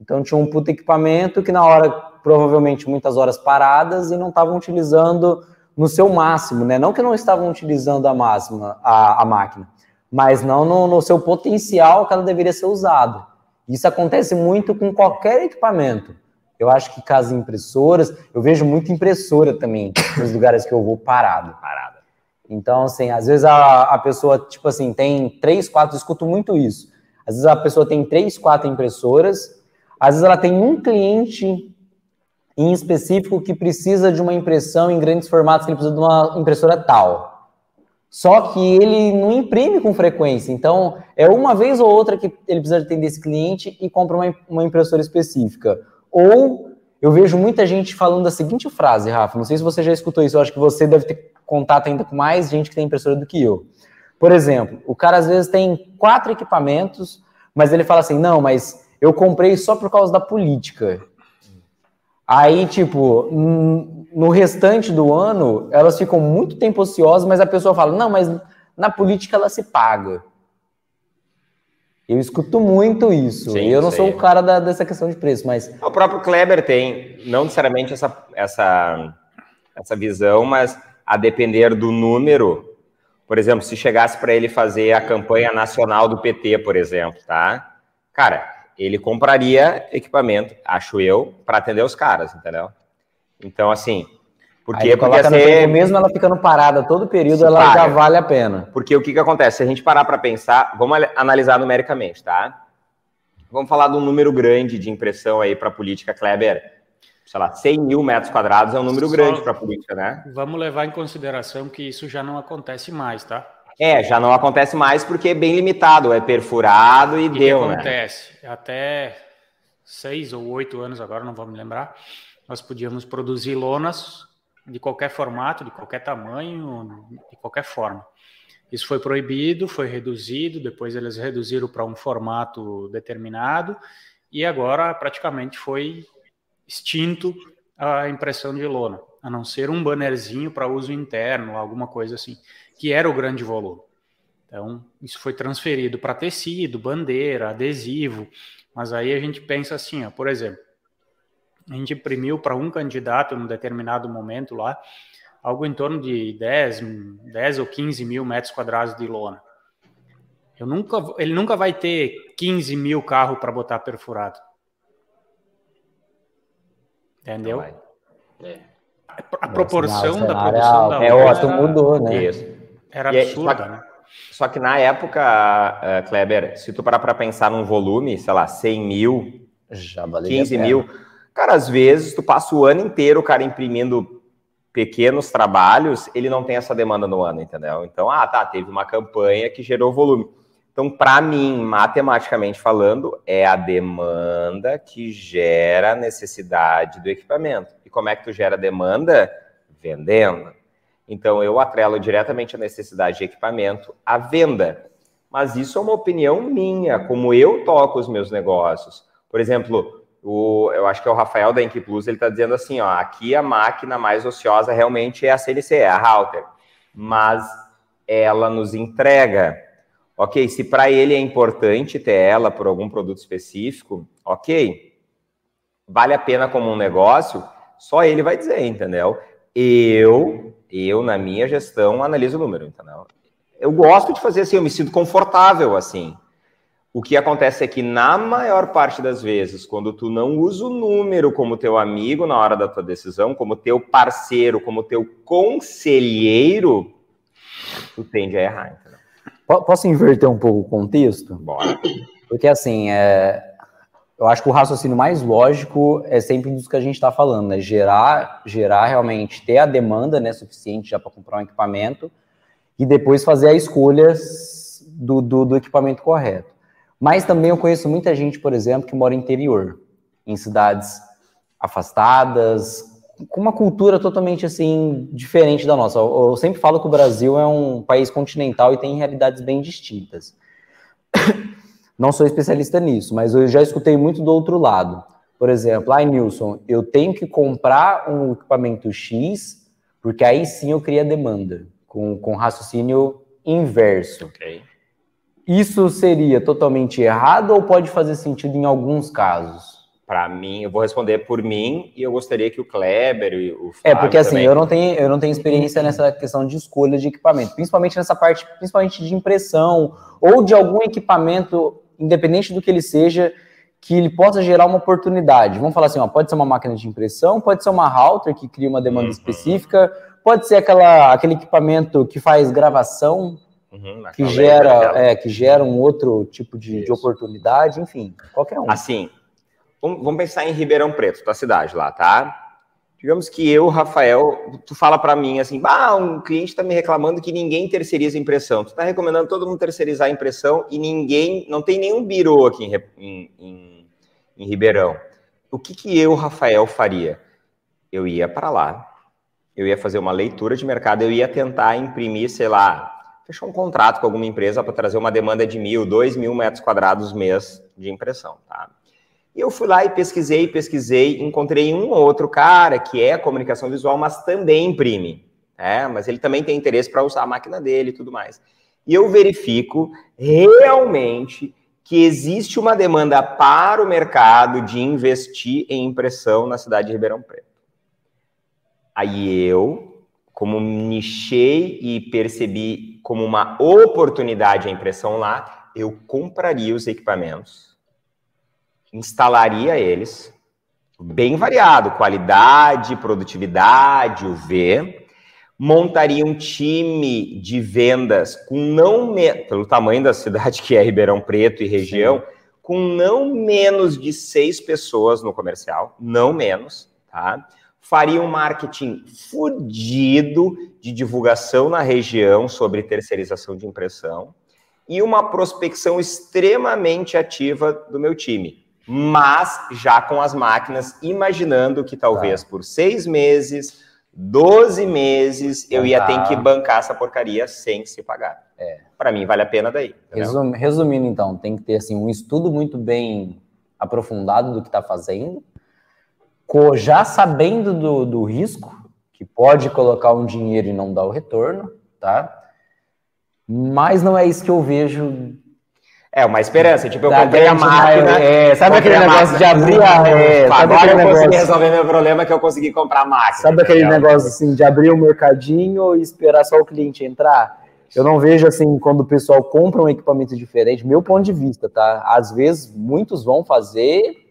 Então tinha um puto equipamento que na hora, provavelmente muitas horas paradas e não estavam utilizando no seu máximo, né? Não que não estavam utilizando a máxima, a, a máquina, mas não no, no seu potencial que ela deveria ser usada. Isso acontece muito com qualquer equipamento. Eu acho que as impressoras, eu vejo muita impressora também nos lugares que eu vou parado. Parada. Então, assim, às vezes a, a pessoa, tipo assim, tem três, quatro, escuto muito isso. Às vezes a pessoa tem três, quatro impressoras, às vezes ela tem um cliente em específico que precisa de uma impressão em grandes formatos, que ele precisa de uma impressora tal. Só que ele não imprime com frequência. Então, é uma vez ou outra que ele precisa atender esse cliente e compra uma, uma impressora específica. Ou eu vejo muita gente falando a seguinte frase, Rafa. Não sei se você já escutou isso, eu acho que você deve ter contato ainda com mais gente que tem impressora do que eu. Por exemplo, o cara às vezes tem quatro equipamentos, mas ele fala assim: não, mas eu comprei só por causa da política. Aí, tipo, no restante do ano, elas ficam muito tempo ociosas, mas a pessoa fala: não, mas na política ela se paga. Eu escuto muito isso. Sim, eu não sei. sou o cara da, dessa questão de preço, mas. O próprio Kleber tem, não necessariamente essa, essa, essa visão, mas a depender do número. Por exemplo, se chegasse para ele fazer a campanha nacional do PT, por exemplo, tá? Cara, ele compraria equipamento, acho eu, para atender os caras, entendeu? Então, assim, porque, Aí porque ser... mesmo ela ficando parada todo período, ela paga. já vale a pena. Porque o que, que acontece? Se a gente parar para pensar, vamos analisar numericamente, tá? Vamos falar de um número grande de impressão aí para política, Kleber. Sei lá, 100 mil metros quadrados é um número Só grande para política, né? Vamos levar em consideração que isso já não acontece mais, tá? É, já não acontece mais porque é bem limitado, é perfurado e o que deu, que acontece? né? Até seis ou oito anos, agora não vou me lembrar, nós podíamos produzir lonas de qualquer formato, de qualquer tamanho, de qualquer forma. Isso foi proibido, foi reduzido, depois eles reduziram para um formato determinado e agora praticamente foi extinto a impressão de lona, a não ser um bannerzinho para uso interno, alguma coisa assim que era o grande volume. Então, isso foi transferido para tecido, bandeira, adesivo, mas aí a gente pensa assim, ó, por exemplo, a gente imprimiu para um candidato num determinado momento lá, algo em torno de 10, 10 ou 15 mil metros quadrados de lona. Eu nunca, ele nunca vai ter 15 mil carros para botar perfurado. Entendeu? É. A proporção da produção da lona... É, o mudou, né? Isso. Era absurda, né? Só que na época, uh, Kleber, se tu parar para pensar num volume, sei lá, 100 mil, Já 15 mil, cara, às vezes tu passa o ano inteiro, o cara imprimindo pequenos trabalhos, ele não tem essa demanda no ano, entendeu? Então, ah, tá, teve uma campanha que gerou volume. Então, para mim, matematicamente falando, é a demanda que gera a necessidade do equipamento. E como é que tu gera demanda? Vendendo. Então, eu atrelo diretamente a necessidade de equipamento à venda. Mas isso é uma opinião minha, como eu toco os meus negócios. Por exemplo, o, eu acho que é o Rafael da Inc Plus, ele está dizendo assim, ó, aqui a máquina mais ociosa realmente é a CNC, é a Router, mas ela nos entrega. Ok, se para ele é importante ter ela por algum produto específico, ok. Vale a pena como um negócio, só ele vai dizer, entendeu? Eu eu, na minha gestão, analiso o número, entendeu? Eu gosto de fazer assim, eu me sinto confortável assim. O que acontece é que, na maior parte das vezes, quando tu não usa o número como teu amigo na hora da tua decisão, como teu parceiro, como teu conselheiro, tu tende a errar. Entendeu? Posso inverter um pouco o contexto? Bora. Porque, assim, é, eu acho que o raciocínio mais lógico é sempre isso que a gente está falando, né? Gerar, gerar realmente, ter a demanda né, suficiente já para comprar um equipamento e depois fazer a escolha do, do, do, equipamento correto. Mas também eu conheço muita gente, por exemplo, que mora interior, em cidades afastadas, com uma cultura totalmente assim diferente da nossa. Eu sempre falo que o Brasil é um país continental e tem realidades bem distintas. [coughs] Não sou especialista nisso, mas eu já escutei muito do outro lado. Por exemplo, ai Nilson, eu tenho que comprar um equipamento X, porque aí sim eu crio a demanda, com, com raciocínio inverso. Okay. Isso seria totalmente errado ou pode fazer sentido em alguns casos? para mim, eu vou responder por mim e eu gostaria que o Kleber e o Flávio É, porque assim, também... eu não tenho eu não tenho experiência nessa questão de escolha de equipamento, principalmente nessa parte, principalmente de impressão ou de algum equipamento, independente do que ele seja, que ele possa gerar uma oportunidade. Vamos falar assim, ó, pode ser uma máquina de impressão, pode ser uma router que cria uma demanda uhum. específica, pode ser aquela, aquele equipamento que faz gravação, uhum, que gera é, que gera um outro tipo de, de oportunidade, enfim, qualquer um. Assim, Vamos, pensar em Ribeirão Preto, tua cidade lá, tá? Digamos que eu, Rafael, tu fala para mim assim, ah, um cliente está me reclamando que ninguém terceiriza impressão. Tu está recomendando todo mundo terceirizar a impressão e ninguém, não tem nenhum birô aqui em, em, em, em Ribeirão. O que, que eu, Rafael, faria? Eu ia para lá, eu ia fazer uma leitura de mercado, eu ia tentar imprimir, sei lá, fechar um contrato com alguma empresa para trazer uma demanda de mil, dois mil metros quadrados mês de impressão, tá? E eu fui lá e pesquisei, pesquisei, encontrei um ou outro cara que é comunicação visual, mas também imprime. É, mas ele também tem interesse para usar a máquina dele e tudo mais. E eu verifico realmente que existe uma demanda para o mercado de investir em impressão na cidade de Ribeirão Preto. Aí eu, como nichei e percebi como uma oportunidade a impressão lá, eu compraria os equipamentos instalaria eles, bem variado, qualidade, produtividade, UV, montaria um time de vendas com não pelo tamanho da cidade que é Ribeirão Preto e região, Sim. com não menos de seis pessoas no comercial, não menos, tá? Faria um marketing fudido de divulgação na região sobre terceirização de impressão e uma prospecção extremamente ativa do meu time mas já com as máquinas, imaginando que talvez tá. por seis meses, 12 meses, eu ia ter que bancar essa porcaria sem se pagar. É. Para mim, vale a pena daí. Resum, resumindo, então, tem que ter assim, um estudo muito bem aprofundado do que está fazendo, já sabendo do, do risco, que pode colocar um dinheiro e não dar o retorno, tá? Mas não é isso que eu vejo é, uma esperança. Tipo, eu da comprei a máquina. É, sabe aquele negócio de abrir a. É, agora eu negócio... consegui resolver meu problema que eu consegui comprar a máquina. Sabe aquele entendeu? negócio assim de abrir o um mercadinho e esperar só o cliente entrar? Eu não vejo assim, quando o pessoal compra um equipamento diferente, meu ponto de vista, tá? Às vezes muitos vão fazer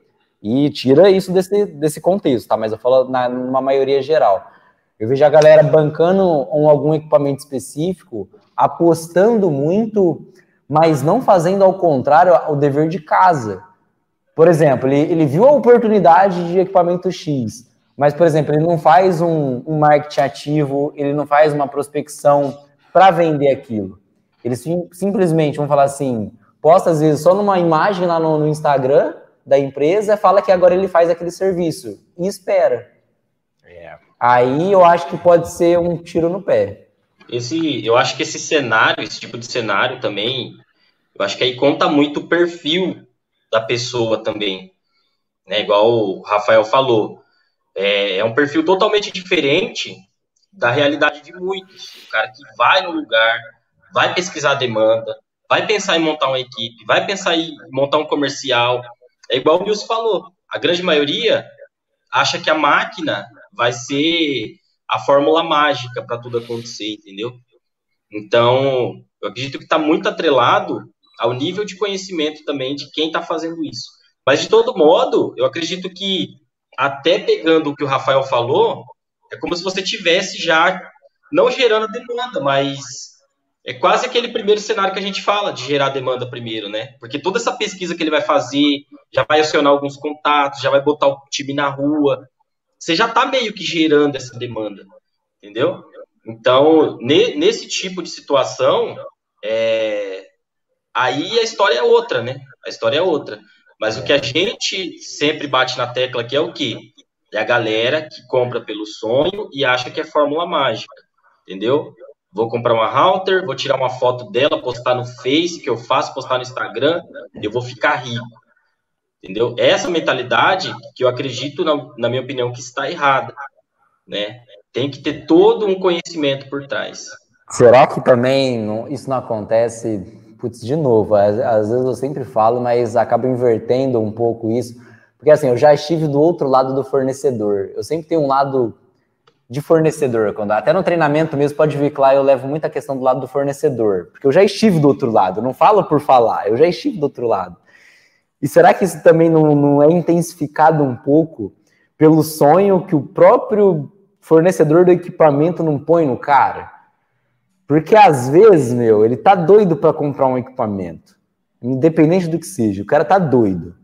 e tira isso desse, desse contexto, tá? Mas eu falo na, numa maioria geral. Eu vejo a galera bancando um, algum equipamento específico, apostando muito mas não fazendo ao contrário o dever de casa. Por exemplo, ele, ele viu a oportunidade de equipamento X, mas, por exemplo, ele não faz um, um marketing ativo, ele não faz uma prospecção para vender aquilo. Ele sim, simplesmente, vamos falar assim, posta às vezes só numa imagem lá no, no Instagram da empresa, fala que agora ele faz aquele serviço e espera. É. Aí eu acho que pode ser um tiro no pé. Esse, eu acho que esse cenário, esse tipo de cenário também, eu acho que aí conta muito o perfil da pessoa também, né? Igual o Rafael falou, é, é um perfil totalmente diferente da realidade de muitos. O cara que vai no lugar, vai pesquisar a demanda, vai pensar em montar uma equipe, vai pensar em montar um comercial. É igual o Nilson falou, a grande maioria acha que a máquina vai ser a fórmula mágica para tudo acontecer, entendeu? Então, eu acredito que está muito atrelado ao nível de conhecimento também de quem está fazendo isso. Mas, de todo modo, eu acredito que, até pegando o que o Rafael falou, é como se você tivesse já, não gerando demanda, mas é quase aquele primeiro cenário que a gente fala, de gerar demanda primeiro, né? Porque toda essa pesquisa que ele vai fazer, já vai acionar alguns contatos, já vai botar o time na rua, você já está meio que gerando essa demanda, entendeu? Então, ne, nesse tipo de situação, é, Aí a história é outra, né? A história é outra. Mas o que a gente sempre bate na tecla aqui é o quê? é a galera que compra pelo sonho e acha que é fórmula mágica, entendeu? Vou comprar uma router, vou tirar uma foto dela, postar no Face, que eu faço, postar no Instagram, eu vou ficar rico. Entendeu? Essa mentalidade que eu acredito, na, na minha opinião, que está errada, né? Tem que ter todo um conhecimento por trás. Será que também não, isso não acontece? Putz, de novo, às, às, vezes eu sempre falo, mas acabo invertendo um pouco isso, porque assim, eu já estive do outro lado do fornecedor. Eu sempre tenho um lado de fornecedor, quando até no treinamento mesmo pode vir lá, eu levo muita questão do lado do fornecedor, porque eu já estive do outro lado, não falo por falar, eu já estive do outro lado. E será que isso também não, não é intensificado um pouco pelo sonho que o próprio fornecedor do equipamento não põe no cara? Porque às vezes, meu, ele tá doido para comprar um equipamento, independente do que seja, o cara tá doido.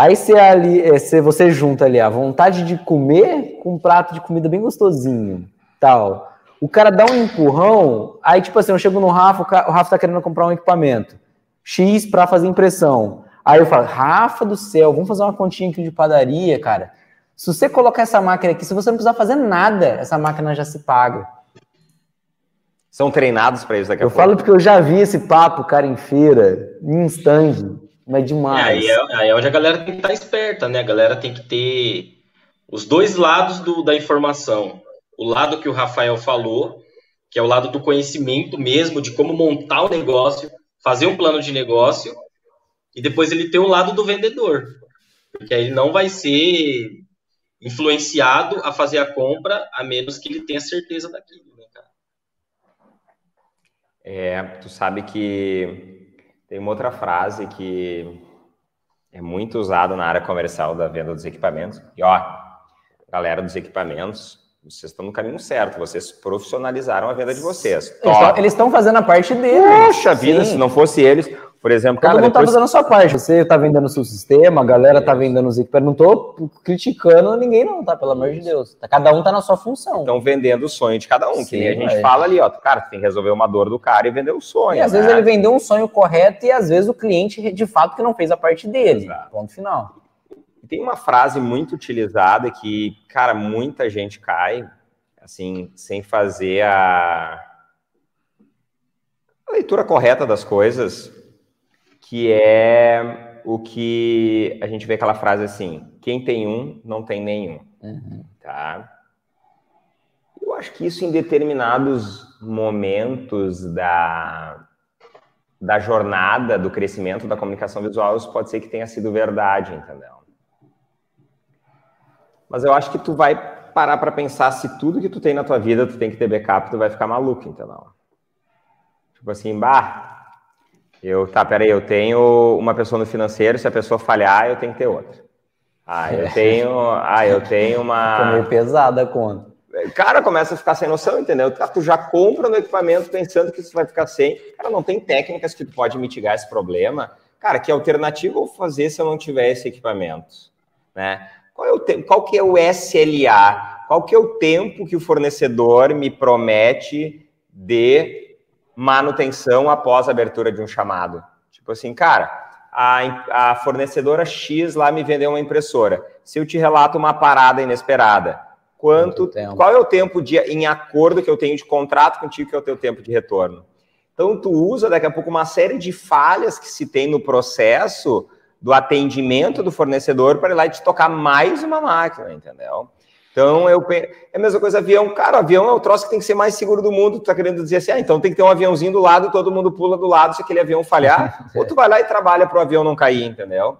Aí você, ali, é, você, você junta ali a vontade de comer com um prato de comida bem gostosinho, tal. O cara dá um empurrão, aí tipo assim, eu chego no Rafa, o Rafa tá querendo comprar um equipamento X para fazer impressão. Aí eu falo, Rafa do céu, vamos fazer uma continha aqui de padaria, cara. Se você colocar essa máquina aqui, se você não precisar fazer nada, essa máquina já se paga. São treinados para isso daqui a eu pouco. Eu falo porque eu já vi esse papo, cara, em feira, em stand, mas demais. É, aí, é, aí é onde a galera tem que estar esperta, né? A galera tem que ter os dois lados do, da informação. O lado que o Rafael falou, que é o lado do conhecimento mesmo, de como montar o um negócio, fazer um plano de negócio, e depois ele tem o lado do vendedor, porque aí ele não vai ser influenciado a fazer a compra a menos que ele tenha certeza daquilo, né, cara? É, tu sabe que tem uma outra frase que é muito usada na área comercial da venda dos equipamentos. E ó, galera dos equipamentos, vocês estão no caminho certo, vocês profissionalizaram a venda de vocês. Eles estão fazendo a parte deles. Poxa vida, Sim. se não fosse eles, por exemplo, cara, Todo mundo tá depois... tá fazendo a sua parte. Você tá vendendo o seu sistema, a galera tá vendendo os equipamentos. Não tô criticando ninguém, não, tá? Pelo amor de Deus. Cada um tá na sua função. Estão vendendo o sonho de cada um. Sim, que nem a gente é. fala ali, ó. Cara, tem que resolver uma dor do cara e vender o sonho. E às né? vezes ele vendeu um sonho correto e às vezes o cliente, de fato, que não fez a parte dele. Exato. Ponto final. Tem uma frase muito utilizada que, cara, muita gente cai, assim, sem fazer a, a leitura correta das coisas que é o que a gente vê aquela frase assim: quem tem um, não tem nenhum. Uhum. Tá? Eu acho que isso em determinados momentos da, da jornada do crescimento da comunicação visual, isso pode ser que tenha sido verdade, entendeu? Mas eu acho que tu vai parar para pensar se tudo que tu tem na tua vida tu tem que ter backup, tu vai ficar maluco, entendeu? Tipo assim, bah, eu, tá, peraí, eu tenho uma pessoa no financeiro, se a pessoa falhar, eu tenho que ter outra. Ah, eu tenho, ah, eu tenho uma... [laughs] Fica meio pesada a conta. Cara, começa a ficar sem noção, entendeu? Tu já compra no equipamento pensando que isso vai ficar sem. Cara, não tem técnicas que tu pode mitigar esse problema. Cara, que alternativa eu vou fazer se eu não tiver esse equipamento? Né? Qual, é o te... Qual que é o SLA? Qual que é o tempo que o fornecedor me promete de manutenção após a abertura de um chamado. Tipo assim, cara, a, a fornecedora X lá me vendeu uma impressora. Se eu te relato uma parada inesperada, quanto, qual é o tempo de, em acordo que eu tenho de contrato contigo, que é o teu tempo de retorno? Então, tu usa daqui a pouco uma série de falhas que se tem no processo do atendimento do fornecedor para ir lá e te tocar mais uma máquina, entendeu? Então, eu, é a mesma coisa avião. Cara, o avião é o troço que tem que ser mais seguro do mundo. Tu tá querendo dizer assim, ah, então tem que ter um aviãozinho do lado, todo mundo pula do lado se aquele avião falhar. [laughs] ou tu vai lá e trabalha para o avião não cair, entendeu?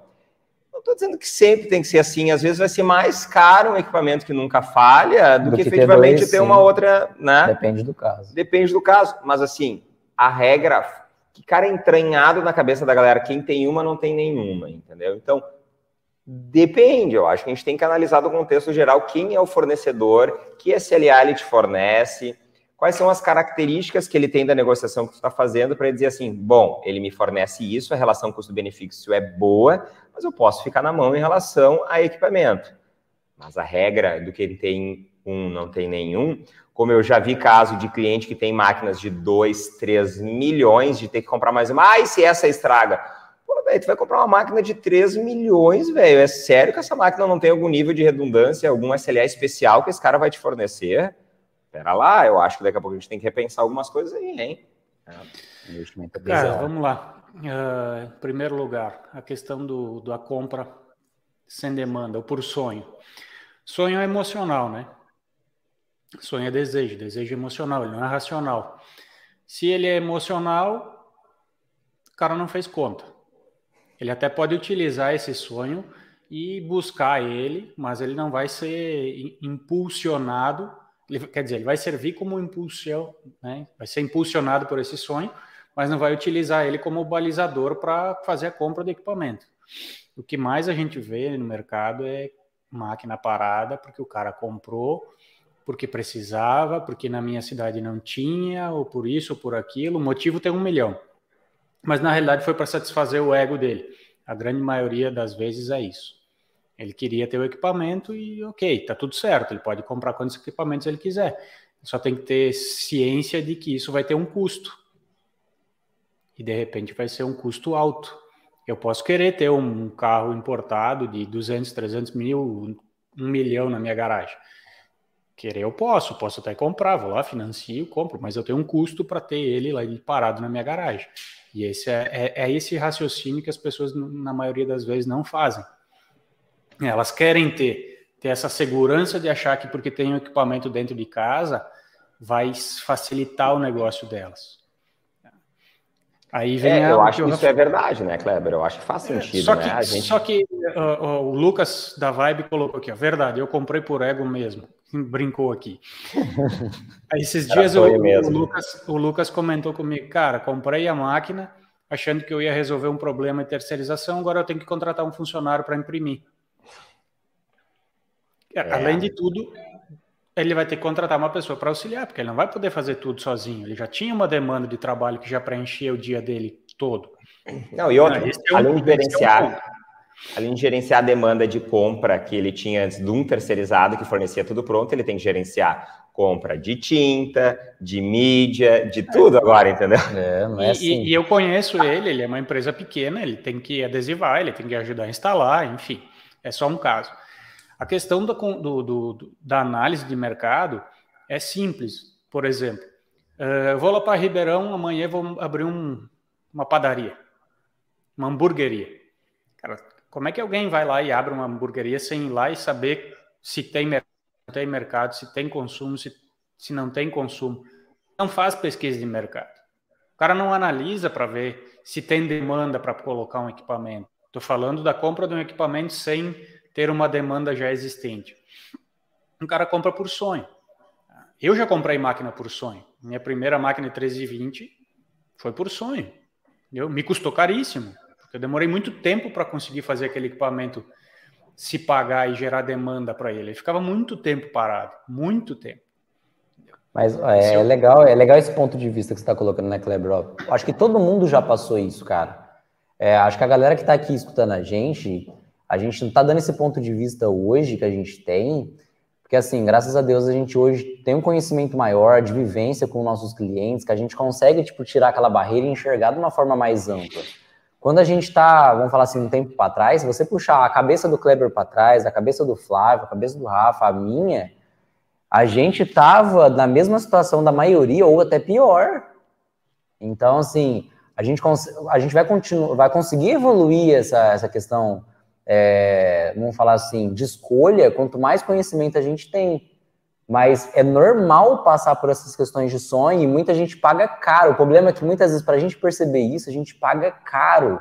Não estou dizendo que sempre tem que ser assim. Às vezes vai ser mais caro um equipamento que nunca falha do, do que, que, efetivamente ter, dois, ter uma outra, né? Depende do caso. Depende do caso. Mas assim, a regra que cara é entranhado na cabeça da galera, quem tem uma não tem nenhuma, entendeu? Então, Depende, eu acho que a gente tem que analisar do contexto geral quem é o fornecedor, que SLA ele te fornece, quais são as características que ele tem da negociação que tu está fazendo para dizer assim, bom, ele me fornece isso, a relação custo-benefício é boa, mas eu posso ficar na mão em relação a equipamento. Mas a regra do que tem um, não tem nenhum, como eu já vi caso de cliente que tem máquinas de 2, 3 milhões de ter que comprar mais uma, ah, e se essa estraga? Velho, tu vai comprar uma máquina de 3 milhões, velho. É sério que essa máquina não tem algum nível de redundância, algum SLA especial que esse cara vai te fornecer? Pera lá, eu acho que daqui a pouco a gente tem que repensar algumas coisas aí, hein? É, cara, vamos lá. Uh, em primeiro lugar, a questão do, da compra sem demanda, ou por sonho. Sonho é emocional, né? Sonho é desejo, desejo emocional, ele não é racional. Se ele é emocional, o cara não fez conta. Ele até pode utilizar esse sonho e buscar ele, mas ele não vai ser impulsionado, ele, quer dizer, ele vai servir como impulsão, né? vai ser impulsionado por esse sonho, mas não vai utilizar ele como balizador para fazer a compra do equipamento. O que mais a gente vê no mercado é máquina parada, porque o cara comprou, porque precisava, porque na minha cidade não tinha, ou por isso, ou por aquilo. O motivo tem um milhão. Mas na realidade foi para satisfazer o ego dele. A grande maioria das vezes é isso. Ele queria ter o equipamento e, ok, tá tudo certo. Ele pode comprar quantos equipamentos ele quiser. Só tem que ter ciência de que isso vai ter um custo. E de repente vai ser um custo alto. Eu posso querer ter um carro importado de 200, 300 mil, um milhão na minha garagem. Querer eu posso, posso até comprar, vou lá, financio, compro, mas eu tenho um custo para ter ele lá parado na minha garagem. E esse é, é, é, esse raciocínio que as pessoas, na maioria das vezes, não fazem. Elas querem ter, ter essa segurança de achar que porque tem um equipamento dentro de casa, vai facilitar o negócio delas. Aí vem é, a, eu acho que isso é verdade, né, Kleber? Eu acho que faz é, sentido, só né? que, a gente... Só que uh, uh, o Lucas da Vibe colocou aqui, ó, verdade, eu comprei por ego mesmo. [laughs] Brincou aqui. [laughs] Aí esses dias o, o, Lucas, o Lucas comentou comigo, cara, comprei a máquina achando que eu ia resolver um problema de terceirização, agora eu tenho que contratar um funcionário para imprimir. É. Além de tudo, ele vai ter que contratar uma pessoa para auxiliar, porque ele não vai poder fazer tudo sozinho. Ele já tinha uma demanda de trabalho que já preenchia o dia dele todo. Não, e outra, é um, além de gerenciar, é um além de gerenciar a demanda de compra que ele tinha antes de um terceirizado que fornecia tudo pronto, ele tem que gerenciar compra de tinta, de mídia, de tudo agora, entendeu? É, não é assim. e, e eu conheço ele, ele é uma empresa pequena, ele tem que adesivar, ele tem que ajudar a instalar, enfim, é só um caso. A questão do, do, do, da análise de mercado é simples. Por exemplo, uh, eu vou lá para Ribeirão, amanhã vou abrir um, uma padaria, uma hamburgueria. Cara, como é que alguém vai lá e abre uma hamburgueria sem ir lá e saber se tem, tem mercado, se tem consumo, se, se não tem consumo? Não faz pesquisa de mercado. O cara não analisa para ver se tem demanda para colocar um equipamento. Estou falando da compra de um equipamento sem ter uma demanda já existente. Um cara compra por sonho. Eu já comprei máquina por sonho. Minha primeira máquina 1320 foi por sonho. Eu, me custou caríssimo. Porque eu demorei muito tempo para conseguir fazer aquele equipamento se pagar e gerar demanda para ele. Ele ficava muito tempo parado, muito tempo. Mas é, é, legal, é legal esse ponto de vista que você está colocando, né, Kleber? Acho que todo mundo já passou isso, cara. É, acho que a galera que está aqui escutando a gente, a gente não está dando esse ponto de vista hoje que a gente tem, porque assim, graças a Deus a gente hoje tem um conhecimento maior de vivência com nossos clientes, que a gente consegue tipo tirar aquela barreira e enxergar de uma forma mais ampla. Quando a gente está, vamos falar assim, um tempo para trás, se você puxar a cabeça do Kleber para trás, a cabeça do Flávio, a cabeça do Rafa, a minha, a gente estava na mesma situação da maioria ou até pior. Então, assim, a gente, a gente vai, vai conseguir evoluir essa, essa questão é, vamos falar assim, de escolha, quanto mais conhecimento a gente tem. Mas é normal passar por essas questões de sonho e muita gente paga caro. O problema é que muitas vezes, para a gente perceber isso, a gente paga caro.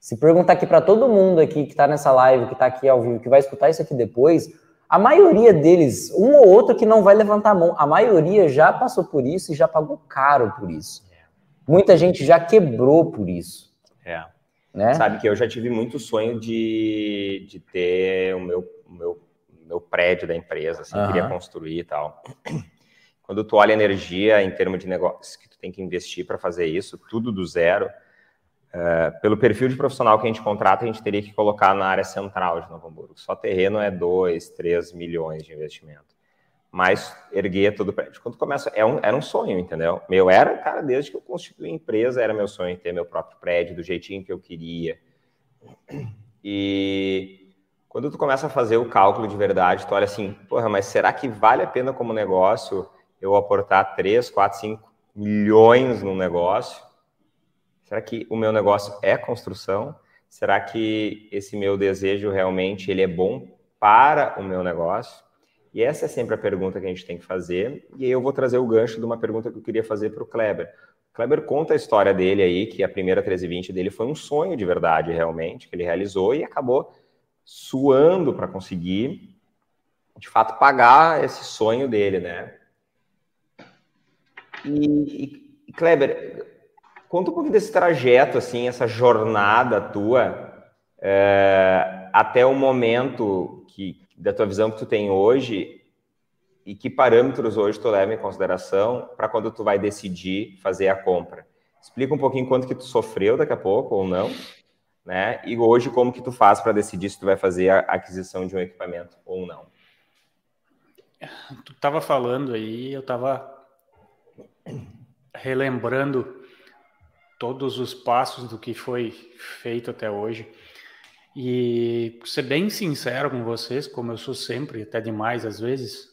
Se perguntar aqui para todo mundo aqui que está nessa live, que está aqui ao vivo, que vai escutar isso aqui depois, a maioria deles, um ou outro que não vai levantar a mão, a maioria já passou por isso e já pagou caro por isso. Muita gente já quebrou por isso. É. Né? Sabe que eu já tive muito sonho de, de ter o meu, meu, meu prédio da empresa, assim, uhum. queria construir e tal. [clears throat] Quando tu olha energia em termos de negócio que tu tem que investir para fazer isso, tudo do zero, uh, pelo perfil de profissional que a gente contrata, a gente teria que colocar na área central de Novo Hamburgo. Só terreno é 2, 3 milhões de investimento mas erguer todo o prédio. Quando começa, é um, era um sonho, entendeu? Meu era, cara, desde que eu constituí a empresa, era meu sonho ter meu próprio prédio do jeitinho que eu queria. E quando tu começa a fazer o cálculo de verdade, tu olha assim, porra, mas será que vale a pena como negócio eu aportar 3, 4, 5 milhões num negócio? Será que o meu negócio é construção? Será que esse meu desejo realmente ele é bom para o meu negócio? E essa é sempre a pergunta que a gente tem que fazer. E aí eu vou trazer o gancho de uma pergunta que eu queria fazer para o Kleber. O Kleber conta a história dele aí, que a primeira 1320 dele foi um sonho de verdade, realmente, que ele realizou e acabou suando para conseguir, de fato, pagar esse sonho dele, né? E, e Kleber, conta um pouquinho desse trajeto, assim, essa jornada tua é, até o momento que da tua visão que tu tem hoje e que parâmetros hoje tu leva em consideração para quando tu vai decidir fazer a compra. Explica um pouquinho quanto que tu sofreu daqui a pouco ou não, né? E hoje como que tu faz para decidir se tu vai fazer a aquisição de um equipamento ou não. Tu estava falando aí, eu estava relembrando todos os passos do que foi feito até hoje. E ser bem sincero com vocês, como eu sou sempre, até demais às vezes,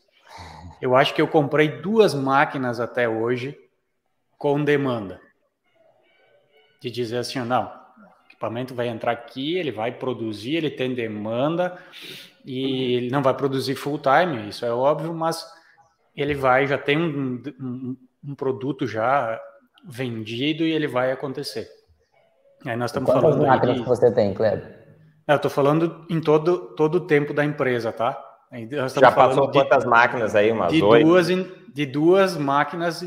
eu acho que eu comprei duas máquinas até hoje com demanda. De dizer assim, não, o equipamento vai entrar aqui, ele vai produzir, ele tem demanda e ele não vai produzir full time, isso é óbvio, mas ele vai, já tem um, um, um produto já vendido e ele vai acontecer. Aí nós estamos Quantas falando máquinas de... que você tem, Kleber? Eu estou falando em todo, todo o tempo da empresa, tá? Já passou de, quantas máquinas aí? Umas de Duas de duas máquinas,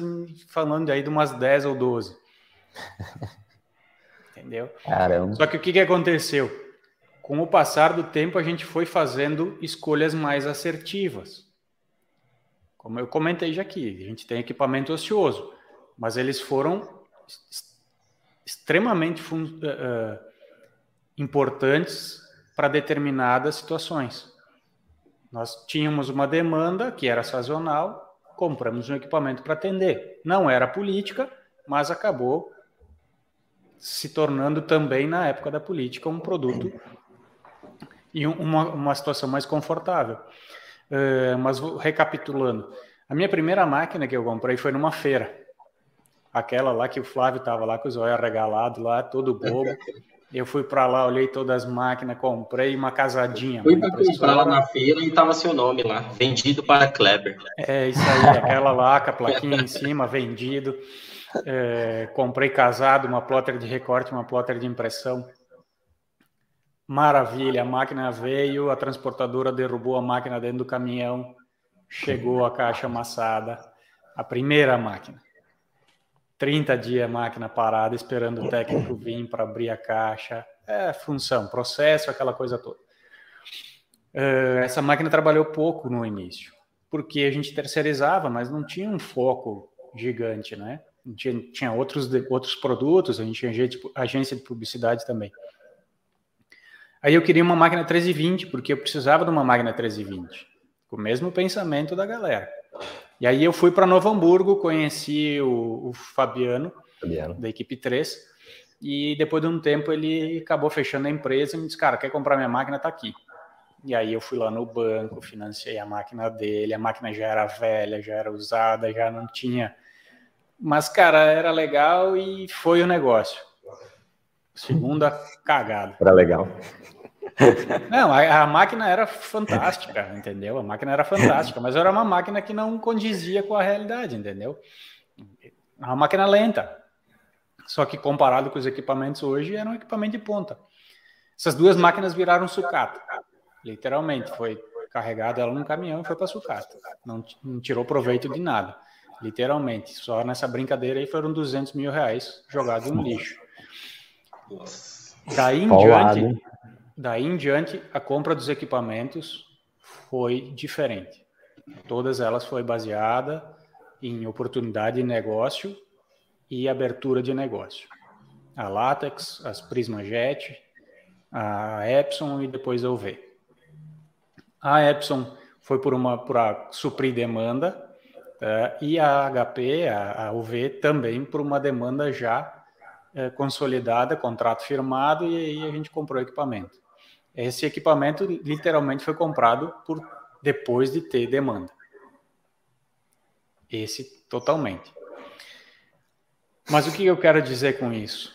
falando aí de umas 10 ou 12. [laughs] Entendeu? Caramba. Só que o que, que aconteceu? Com o passar do tempo, a gente foi fazendo escolhas mais assertivas. Como eu comentei já aqui, a gente tem equipamento ocioso, mas eles foram extremamente uh, importantes para determinadas situações. Nós tínhamos uma demanda que era sazonal, compramos um equipamento para atender. Não era política, mas acabou se tornando também, na época da política, um produto e uma, uma situação mais confortável. Uh, mas recapitulando, a minha primeira máquina que eu comprei foi numa feira. Aquela lá que o Flávio estava lá com os olhos arregalados lá, todo bobo. [laughs] Eu fui para lá, olhei todas as máquinas, comprei uma casadinha. Fui para comprar lá na feira e tava seu nome lá, vendido para Kleber. É isso aí, aquela lá com a plaquinha em cima, vendido. É, comprei casado, uma plotter de recorte, uma plotter de impressão. Maravilha, a máquina veio, a transportadora derrubou a máquina dentro do caminhão, chegou a caixa amassada, a primeira máquina. 30 dias máquina parada esperando o técnico vir para abrir a caixa. É função, processo, aquela coisa toda. Uh, essa máquina trabalhou pouco no início, porque a gente terceirizava, mas não tinha um foco gigante, né? Tinha, tinha outros, outros produtos, a gente tinha agência de publicidade também. Aí eu queria uma máquina 1320, porque eu precisava de uma máquina 1320, com o mesmo pensamento da galera. E aí eu fui para Novo Hamburgo, conheci o, o Fabiano, Fabiano, da equipe 3, e depois de um tempo ele acabou fechando a empresa e me disse, cara, quer comprar minha máquina? Tá aqui. E aí eu fui lá no banco, financei a máquina dele, a máquina já era velha, já era usada, já não tinha. Mas, cara, era legal e foi o negócio. Segunda cagada. Era legal. Não, a, a, máquina era fantástica, entendeu? A máquina era fantástica, mas era uma máquina que não condizia com a realidade, entendeu? Uma máquina lenta. Só que comparado com os equipamentos hoje, era um equipamento de ponta. Essas duas máquinas viraram sucata. Literalmente, foi carregada ela num caminhão e foi para sucata. Não, não tirou proveito de nada. Literalmente. Só nessa brincadeira aí foram 200 mil reais jogados no lixo. Daí em diante, Daí em diante, a compra dos equipamentos foi diferente. Todas elas foi baseada em oportunidade de negócio e abertura de negócio. A Latex, as Prismajet, a Epson e depois a UV. A Epson foi por uma para suprir demanda tá? e a HP, a, a UV também por uma demanda já é, consolidada, contrato firmado, e aí a gente comprou equipamento. Esse equipamento literalmente foi comprado por depois de ter demanda. Esse totalmente. Mas o que eu quero dizer com isso?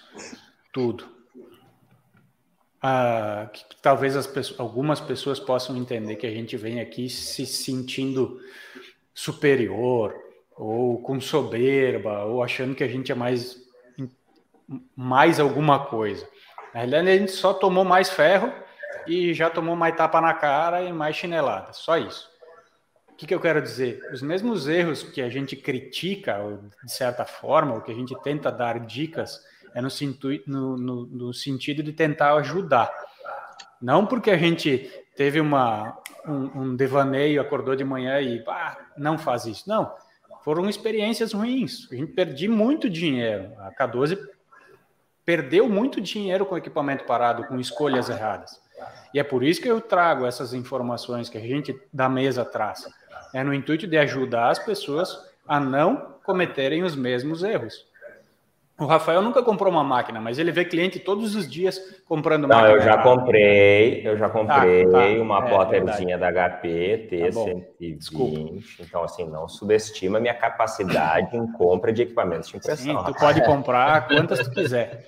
Tudo. Ah, que talvez pessoas, algumas pessoas possam entender que a gente vem aqui se sentindo superior, ou com soberba, ou achando que a gente é mais, mais alguma coisa. Na realidade, a gente só tomou mais ferro e já tomou mais tapa na cara e mais chinelada. Só isso. O que, que eu quero dizer? Os mesmos erros que a gente critica, de certa forma, ou que a gente tenta dar dicas, é no, no, no, no sentido de tentar ajudar. Não porque a gente teve uma, um, um devaneio, acordou de manhã e ah, não faz isso. Não. Foram experiências ruins. A gente perdi muito dinheiro. A K12 perdeu muito dinheiro com equipamento parado, com escolhas erradas. E é por isso que eu trago essas informações que a gente da mesa traz. É no intuito de ajudar as pessoas a não cometerem os mesmos erros. O Rafael nunca comprou uma máquina, mas ele vê cliente todos os dias comprando Não, máquina. Não, eu já comprei, eu já comprei tá, tá. uma é, Potterzinha da HP T120. Tá então, assim, não subestima a minha capacidade em compra de equipamentos de impressão. Sim, tu pode comprar quantas tu quiser.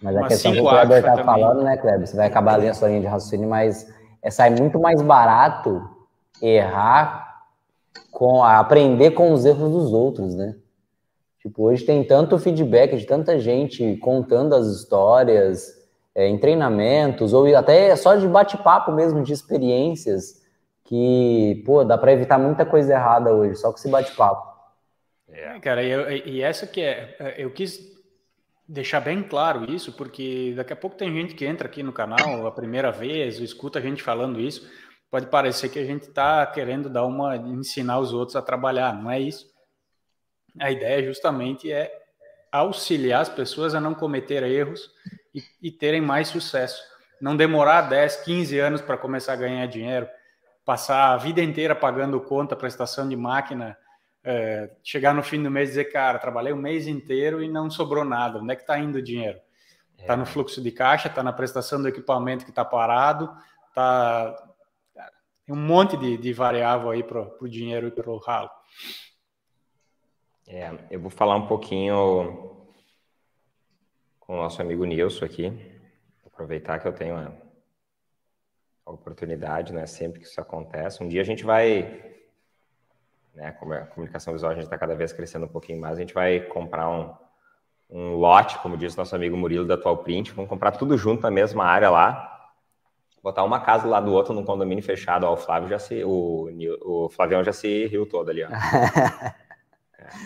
Mas a questão que o Kleber está falando, né, Kleber? Você vai acabar ali a sua linha de raciocínio, mas é, sai muito mais barato errar com aprender com os erros dos outros, né? Tipo, hoje tem tanto feedback de tanta gente contando as histórias é, em treinamentos, ou até só de bate-papo mesmo, de experiências, que, pô, dá para evitar muita coisa errada hoje, só com esse bate-papo. É, cara, e, e essa que é, é, eu quis deixar bem claro isso, porque daqui a pouco tem gente que entra aqui no canal a primeira vez, ou escuta a gente falando isso, pode parecer que a gente está querendo dar uma ensinar os outros a trabalhar, não é isso. A ideia justamente é auxiliar as pessoas a não cometer erros e, e terem mais sucesso. Não demorar 10, 15 anos para começar a ganhar dinheiro, passar a vida inteira pagando conta, prestação de máquina, é, chegar no fim do mês e dizer, cara, trabalhei o mês inteiro e não sobrou nada. Onde é que está indo o dinheiro? Está é. no fluxo de caixa, está na prestação do equipamento que está parado, está tem um monte de, de variável aí para o dinheiro e para o ralo. É, eu vou falar um pouquinho com o nosso amigo Nilson aqui, aproveitar que eu tenho a, oportunidade, né, sempre que isso acontece. Um dia a gente vai, né, como a comunicação visual a gente está cada vez crescendo um pouquinho mais, a gente vai comprar um, um lote, como diz nosso amigo Murilo da Atual Print, vamos comprar tudo junto na mesma área lá, botar uma casa lá do outro num condomínio fechado, ó, o Flávio já se, o, o Flavião já se riu todo ali, ó. [laughs]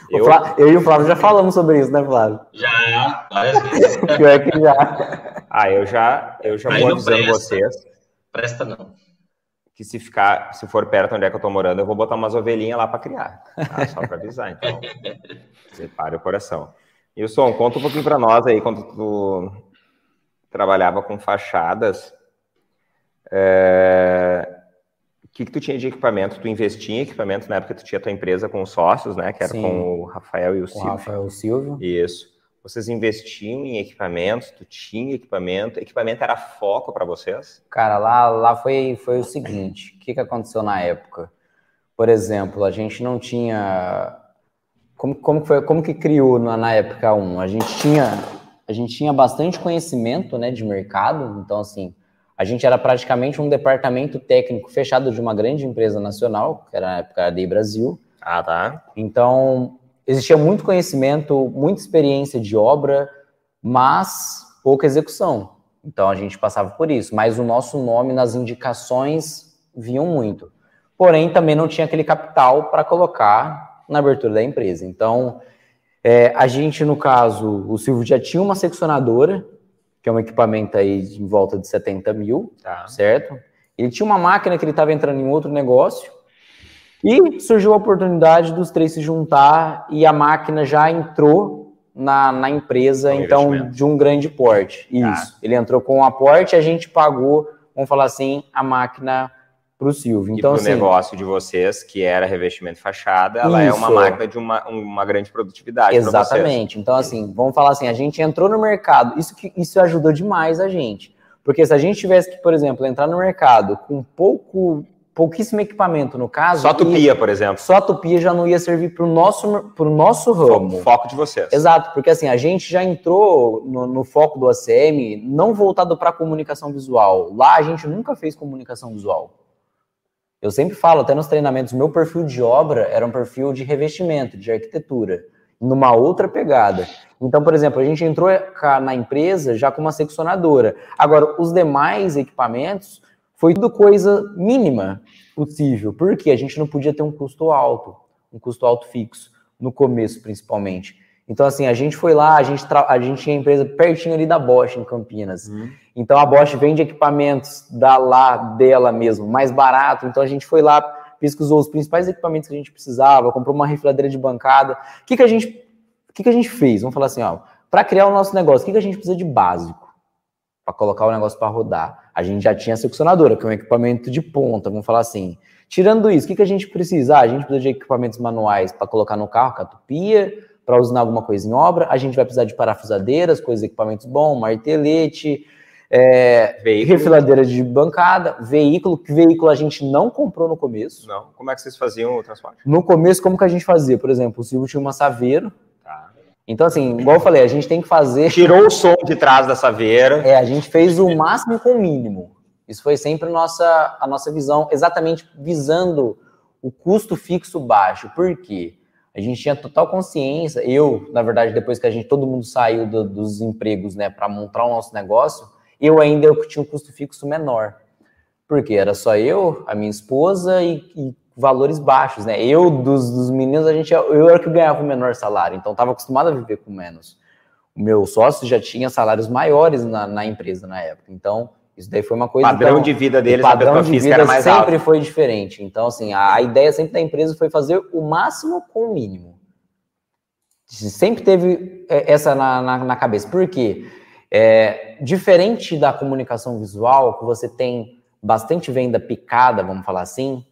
Eu... eu... e o Flávio já falamos sobre isso, né, Flávio? Já, várias vezes. [laughs] Pior que já. Ah, eu já, eu já vou avisando presta. vocês. Presta não. Que se ficar, se for perto onde é que eu tô morando, eu vou botar umas ovelhinhas lá para criar. Tá? Só para avisar, então. [laughs] Separe o coração. Wilson, conta um pouquinho para nós aí, quando tu trabalhava com fachadas. É que, que tu tinha de equipamento? Tu investia em equipamento na época tu tinha tua empresa com os sócios, né? Que era Sim. com o Rafael e o Silvio. O Rafael e o Silvio. Isso. Vocês investiam em equipamentos, tu tinha equipamento, equipamento era foco para vocês? Cara, lá, lá foi, foi o seguinte, o que, que aconteceu na época? Por exemplo, a gente não tinha... Como, como, foi, como que criou na, na época 1? A gente tinha, a gente tinha bastante conhecimento né, de mercado, então assim, a gente era praticamente um departamento técnico fechado de uma grande empresa nacional, que era na época a DEI Brasil. Ah, tá. Então, existia muito conhecimento, muita experiência de obra, mas pouca execução. Então, a gente passava por isso. Mas o nosso nome nas indicações vinham muito. Porém, também não tinha aquele capital para colocar na abertura da empresa. Então, é, a gente, no caso, o Silvio já tinha uma seccionadora, que é um equipamento aí em volta de 70 mil, tá. certo? Ele tinha uma máquina que ele estava entrando em outro negócio e surgiu a oportunidade dos três se juntar e a máquina já entrou na, na empresa, então, de um grande porte. Isso. Ele entrou com um aporte, a gente pagou, vamos falar assim, a máquina para o Silvio. e Então, pro assim, negócio de vocês, que era revestimento e fachada, ela é uma Isso. máquina de uma, uma grande produtividade. Exatamente. Então, assim, vamos falar assim, a gente entrou no mercado, isso, que, isso ajudou demais a gente. Porque se a gente tivesse que, por exemplo, entrar no mercado com pouco, pouquíssimo equipamento, no caso, Só e- tupia, por exemplo. só tupia já não ia servir para o nosso, pro nosso ramo. Foco de vocês. Exato, porque assim, a gente já entrou no, no foco do ACM não voltado para comunicação visual. Lá a gente nunca fez comunicação visual. Eu sempre falo, até nos treinamentos, meu perfil de obra era um perfil de revestimento, de arquitetura, numa outra pegada. Então, por exemplo, a gente entrou ca- na empresa já com uma seccionadora. Agora, os demais equipamentos foi tudo coisa mínima possível, porque a gente não podia ter um custo alto, um custo alto fixo, no começo principalmente. Então, assim, a gente foi lá, a gente, a gente tinha empresa pertinho ali da Bosch, em Campinas. Então, a Bosch vende equipamentos da lá dela mesmo, mais barato. Então, a gente foi lá, pesquisou os principais equipamentos que a gente precisava, comprou uma refiladeira de bancada. O que, que, a, gente, que, que a gente fez? Vamos falar assim, ó, para criar o nosso negócio, o que, que a gente precisa de básico para colocar o negócio para rodar? A gente já tinha a seccionadora, que é um equipamento de ponta, vamos falar assim. Tirando isso, o que, que a gente precisa? Ah, a gente precisa de equipamentos manuais para colocar no carro, catupia, para usar alguma coisa em obra. A gente vai precisar de parafusadeiras, coisas, equipamentos bons, martelete, é, Veículo. refiladeira de bancada, veículo, que veículo a gente não comprou no começo. Não. Como é que vocês faziam o transporte? No começo, como que a gente fazia? Por exemplo, o Silvio tinha uma Saveiro. Então, assim, igual eu falei, a gente tem que fazer. [laughs] Tirou o som de trás da saveira. É, a gente fez o máximo com o mínimo. Isso foi sempre a nossa, a nossa visão, exatamente visando o custo fixo baixo. Por quê? A gente tinha total consciência. Eu, na verdade, depois que a gente todo mundo saiu do- dos empregos, né, para montar o nosso negócio, eu ainda eu tinha um custo fixo menor. Porque era só eu, a minha esposa e, e valores baixos, né? Eu dos, dos meninos, a gente eu era que ganhava o menor salário, então estava acostumado a viver com menos. O meu sócio já tinha salários maiores na, na empresa na época, então isso daí foi uma O coisa. padrão então, de vida o deles na padrão de vida era mais sempre alto. foi diferente. Então, assim, a, a ideia sempre da empresa foi fazer o máximo com o mínimo. Sempre teve é, essa na, na, na cabeça. Por quê? É, diferente da comunicação visual, que você tem bastante venda picada, vamos falar assim,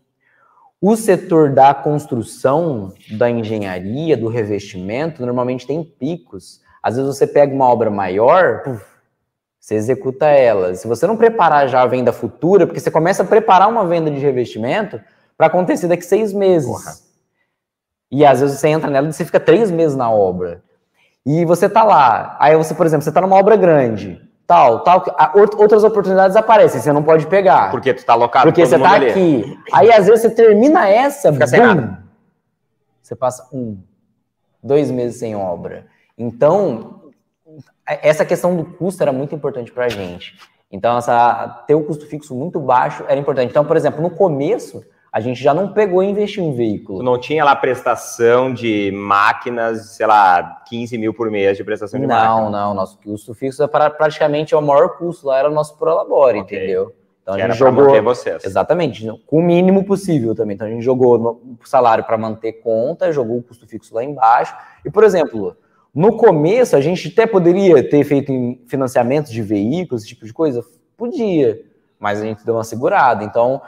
o setor da construção, da engenharia, do revestimento, normalmente tem picos. Às vezes você pega uma obra maior, puf, você executa ela. Se você não preparar já a venda futura, porque você começa a preparar uma venda de revestimento para acontecer daqui seis meses. Porra. E às vezes você entra nela e você fica três meses na obra. E você tá lá. Aí você, por exemplo, você tá numa obra grande, tal, tal. Outras oportunidades aparecem, você não pode pegar. Porque tu tá alocado Porque você tá ali. aqui. Aí às vezes você termina essa, Fica nada. Você passa um, dois meses sem obra. Então, essa questão do custo era muito importante pra gente. Então, essa, ter o custo fixo muito baixo era importante. Então, por exemplo, no começo, a gente já não pegou e investiu em veículo. não tinha lá prestação de máquinas, sei lá, 15 mil por mês de prestação de máquina. Não, não, nosso custo fixo é para, praticamente o maior custo lá era o nosso Prolabore, Ok. entendeu? Então Que a gente jogou. vocês. Exatamente, com o mínimo possível também. Então a gente jogou no- o salário para manter conta, jogou o custo fixo lá embaixo. E, por exemplo, no começo a gente até poderia ter feito em financiamentos de veículos, esse tipo de coisa? Podia, mas a gente deu uma segurada. Então,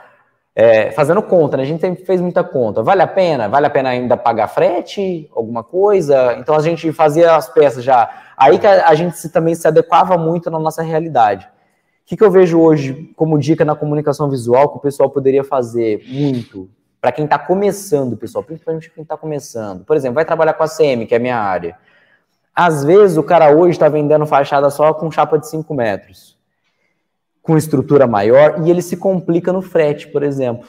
é, fazendo conta, né? A gente sempre fez muita conta. Vale a pena? Vale a pena ainda pagar frete? Alguma coisa? Então a gente fazia as peças já. Aí que a, a gente se- também se adequava muito na nossa realidade. O que, que eu vejo hoje como dica na comunicação visual que o pessoal poderia fazer muito para quem está começando, pessoal, principalmente quem está começando? Por exemplo, vai trabalhar com a CM, que é a minha área. Às vezes o cara hoje está vendendo fachada só com chapa de 5 metros, com estrutura maior, e ele se complica no frete, por exemplo.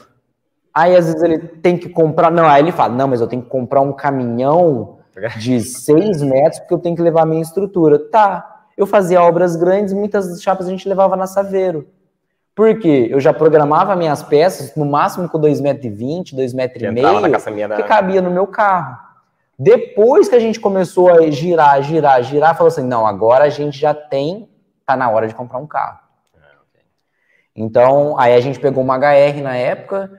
Aí às vezes ele tem que comprar. Não, aí ele fala: não, mas eu tenho que comprar um caminhão de 6 metros porque eu tenho que levar a minha estrutura. Tá. Eu fazia obras grandes, muitas chapas a gente levava na Saveiro. Por quê? Eu já programava minhas peças no máximo com 2,20 metros, 2,5 metros Que e entrava na meio, caçambinha da... que cabia no meu carro. Depois que a gente começou a girar, girar, girar, falou assim: não, agora a gente já tem, tá na hora de comprar um carro. Então, aí a gente pegou uma HR na época,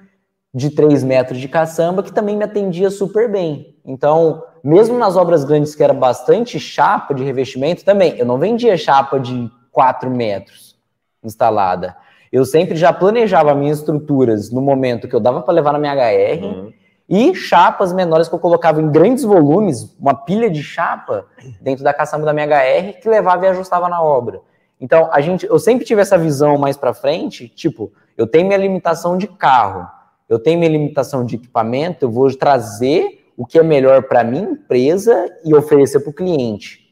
de 3 metros de caçamba, que também me atendia super bem. Então, mesmo nas obras grandes que era bastante chapa de revestimento, também, eu não vendia chapa de 4 metros instalada. eu sempre já planejava minhas estruturas no momento que eu dava para levar na minha HR uhum. e chapas menores que eu colocava em grandes volumes, uma pilha de chapa dentro da caçamba da minha HR que levava e ajustava na obra. Então, a gente, eu sempre tive essa visão mais para frente, tipo, eu tenho minha limitação de carro, eu tenho minha limitação de equipamento, eu vou trazer o que é melhor para minha empresa e oferecer para o cliente.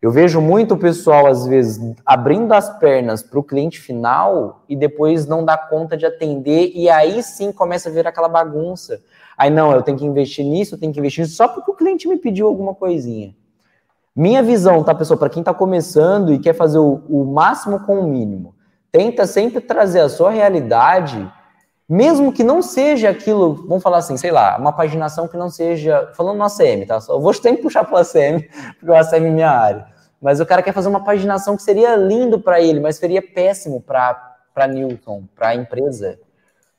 Eu vejo muito o pessoal, às vezes, abrindo as pernas para o cliente final e depois não dá conta de atender, e aí sim começa a ver aquela bagunça. Aí, não, eu tenho que investir nisso, eu tenho que investir nisso, só porque o cliente me pediu alguma coisinha. Minha visão, tá, pessoal, para quem está começando e quer fazer o, o máximo com o mínimo, tenta sempre trazer a sua realidade, mesmo que não seja aquilo, vamos falar assim, sei lá, uma paginação que não seja, falando no ACM, tá? Eu vou sempre puxar para o ACM, [laughs] porque o ACM é minha área. Mas o cara quer fazer uma paginação que seria lindo para ele, mas seria péssimo para Newton, para a empresa.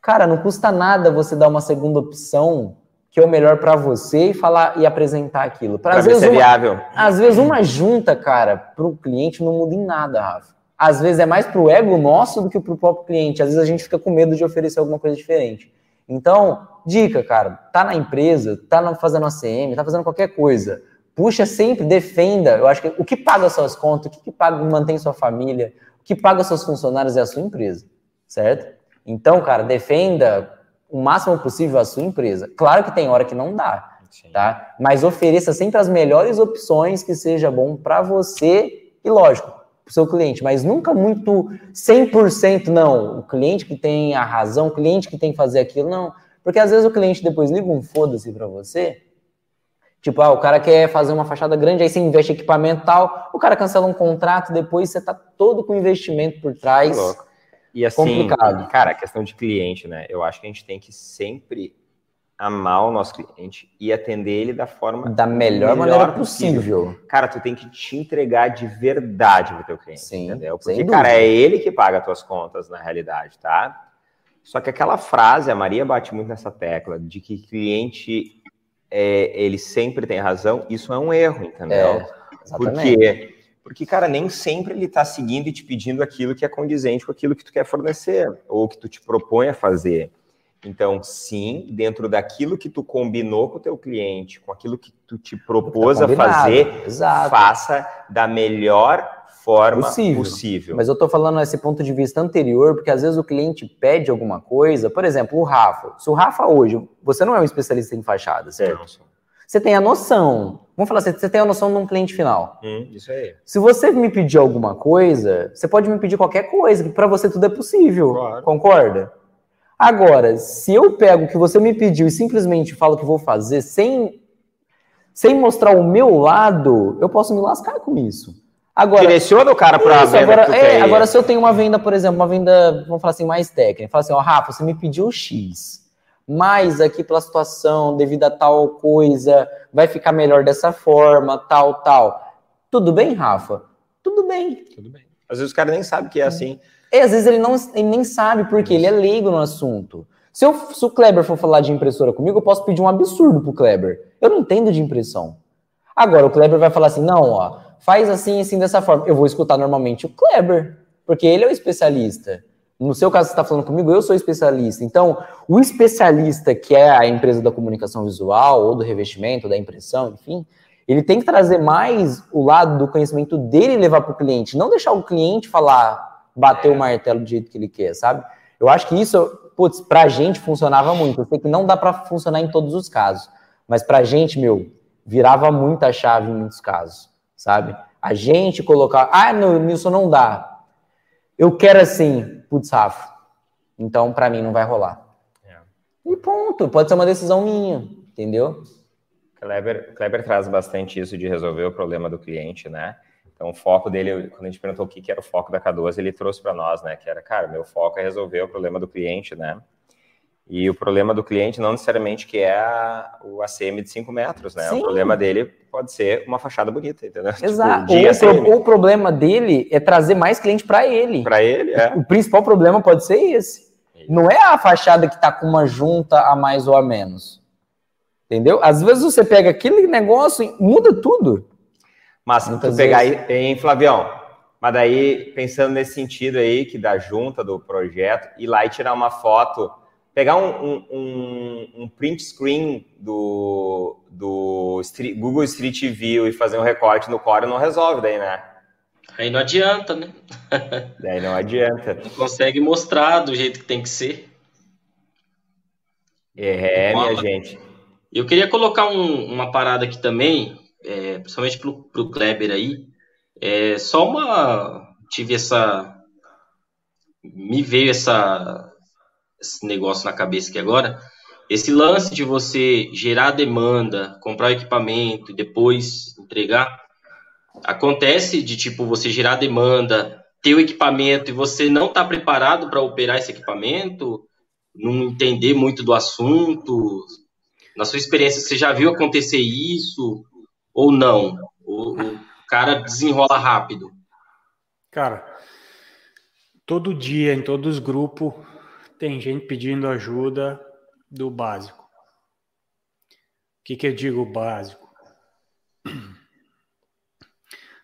Cara, não custa nada você dar uma segunda opção que é o melhor para você e falar e apresentar aquilo. Para ver se é viável. Às vezes uma junta, cara, para o cliente não muda em nada, Rafa. Às vezes é mais para o ego nosso do que para o próprio cliente. Às vezes a gente fica com medo de oferecer alguma coisa diferente. Então, dica, cara, tá na empresa, tá fazendo ACM, tá fazendo qualquer coisa puxa sempre, defenda. Eu acho que o que paga suas contas, o que, que paga, mantém sua família, o que paga seus funcionários é a sua empresa, certo? Então, cara, defenda o máximo possível a sua empresa. Claro que tem hora que não dá, Sim. tá? Mas ofereça sempre as melhores opções que seja bom para você e, lógico, para o seu cliente, mas nunca muito 100% não. O cliente que tem a razão, o cliente que tem que fazer aquilo, não. Porque às vezes o cliente depois liga um foda-se para você Tipo, ah, o cara quer fazer uma fachada grande, aí você investe em equipamento e tal, o cara cancela um contrato, depois você tá todo com investimento por trás. E assim, complicado. cara, a questão de cliente, né? Eu acho que a gente tem que sempre amar o nosso cliente e atender ele da forma da melhor, melhor maneira possível. possível. Cara, tu tem que te entregar de verdade pro teu cliente, Sim, entendeu? Porque, cara, é ele que paga as tuas contas na realidade, tá? Só que aquela frase, a Maria bate muito nessa tecla, de que cliente é, ele sempre tem razão, isso é um erro, entendeu? É, Por quê? Porque, cara, nem sempre ele está seguindo e te pedindo aquilo que é condizente com aquilo que tu quer fornecer, ou que tu te propõe a fazer. Então, sim, dentro daquilo que tu combinou com o teu cliente, com aquilo que tu te propôs tá a fazer, Exato. faça da melhor forma possível. possível. Mas eu estou falando nesse ponto de vista anterior, porque às vezes o cliente pede alguma coisa, por exemplo, o Rafa. Se o Rafa hoje, você não é um especialista em fachada, certo? Não, você tem a noção. Vamos falar assim, você tem a noção de um cliente final. Hum, isso aí. Se você me pedir alguma coisa, você pode me pedir qualquer coisa, que para você tudo é possível. Claro. Concorda? Agora, se eu pego o que você me pediu e simplesmente falo que vou fazer sem, sem mostrar o meu lado, eu posso me lascar com isso. Agora, Direciona o cara para a venda. Agora, é, agora, se eu tenho uma venda, por exemplo, uma venda, vamos falar assim, mais técnica, fala assim, ó, Rafa, você me pediu X, mas aqui pela situação, devido a tal coisa, vai ficar melhor dessa forma, tal, tal. Tudo bem, Rafa? Tudo bem. Tudo bem. Às vezes o cara nem sabe que é assim. É, às vezes ele, não, ele nem sabe, porque ele é leigo no assunto. Se, eu, se o Kleber for falar de impressora comigo, eu posso pedir um absurdo pro Kleber. Eu não entendo de impressão. Agora, o Kleber vai falar assim, não, ó, faz assim, assim, dessa forma. Eu vou escutar normalmente o Kleber, porque ele é o especialista. No seu caso, você está falando comigo, eu sou especialista. Então, o especialista, que é a empresa da comunicação visual, ou do revestimento, da impressão, enfim, ele tem que trazer mais o lado do conhecimento dele e levar para o cliente. Não deixar o cliente falar, bater o martelo do jeito que ele quer, sabe? Eu acho que isso, putz, para a gente funcionava muito. Eu sei que não dá para funcionar em todos os casos. Mas para a gente, meu, virava muita chave em muitos casos sabe? A gente colocar, ah, no, Nilson não dá. Eu quero assim, putz, Rafa. Então, para mim, não vai rolar. É. E ponto. Pode ser uma decisão minha, entendeu? Kleber, Kleber traz bastante isso de resolver o problema do cliente, né? Então, o foco dele, quando a gente perguntou o que, que era o foco da K12, ele trouxe para nós, né? Que era, cara, meu foco é resolver o problema do cliente, né? E o problema do cliente não necessariamente que é a, o ACM de 5 metros, né? Sim. O problema dele pode ser uma fachada bonita, entendeu? [laughs] Tipo, Exato. Tipo, o, o, problema dele é trazer mais cliente para ele. Para ele, é. O principal problema pode ser esse. Isso. Não é a fachada que está com uma junta a mais ou a menos. Entendeu? Às vezes você pega aquele negócio e muda tudo. Mas se tu pegar aí, em Flavião, Mas daí, pensando nesse sentido aí, que da junta do projeto, ir lá e tirar uma foto, pegar um, um, um print screen do, do Street, Google Street View e fazer um recorte no Core não resolve daí, né? Aí não adianta, né? [laughs] daí não adianta. Não consegue mostrar do jeito que tem que ser. É, minha gente. Eu queria colocar um, uma parada aqui também, é, principalmente pro, pro Kleber aí. É, só uma. Tive essa. Me veio essa, esse negócio na cabeça aqui agora. Esse lance de você gerar demanda, comprar o equipamento e depois entregar. Acontece de tipo você gerar demanda, ter o equipamento e você não está preparado para operar esse equipamento, não entender muito do assunto. Na sua experiência, você já viu acontecer isso ou não? O, o cara desenrola rápido. Cara, todo dia em todos os grupos tem gente pedindo ajuda do básico. O que, que eu digo básico? [clears throat]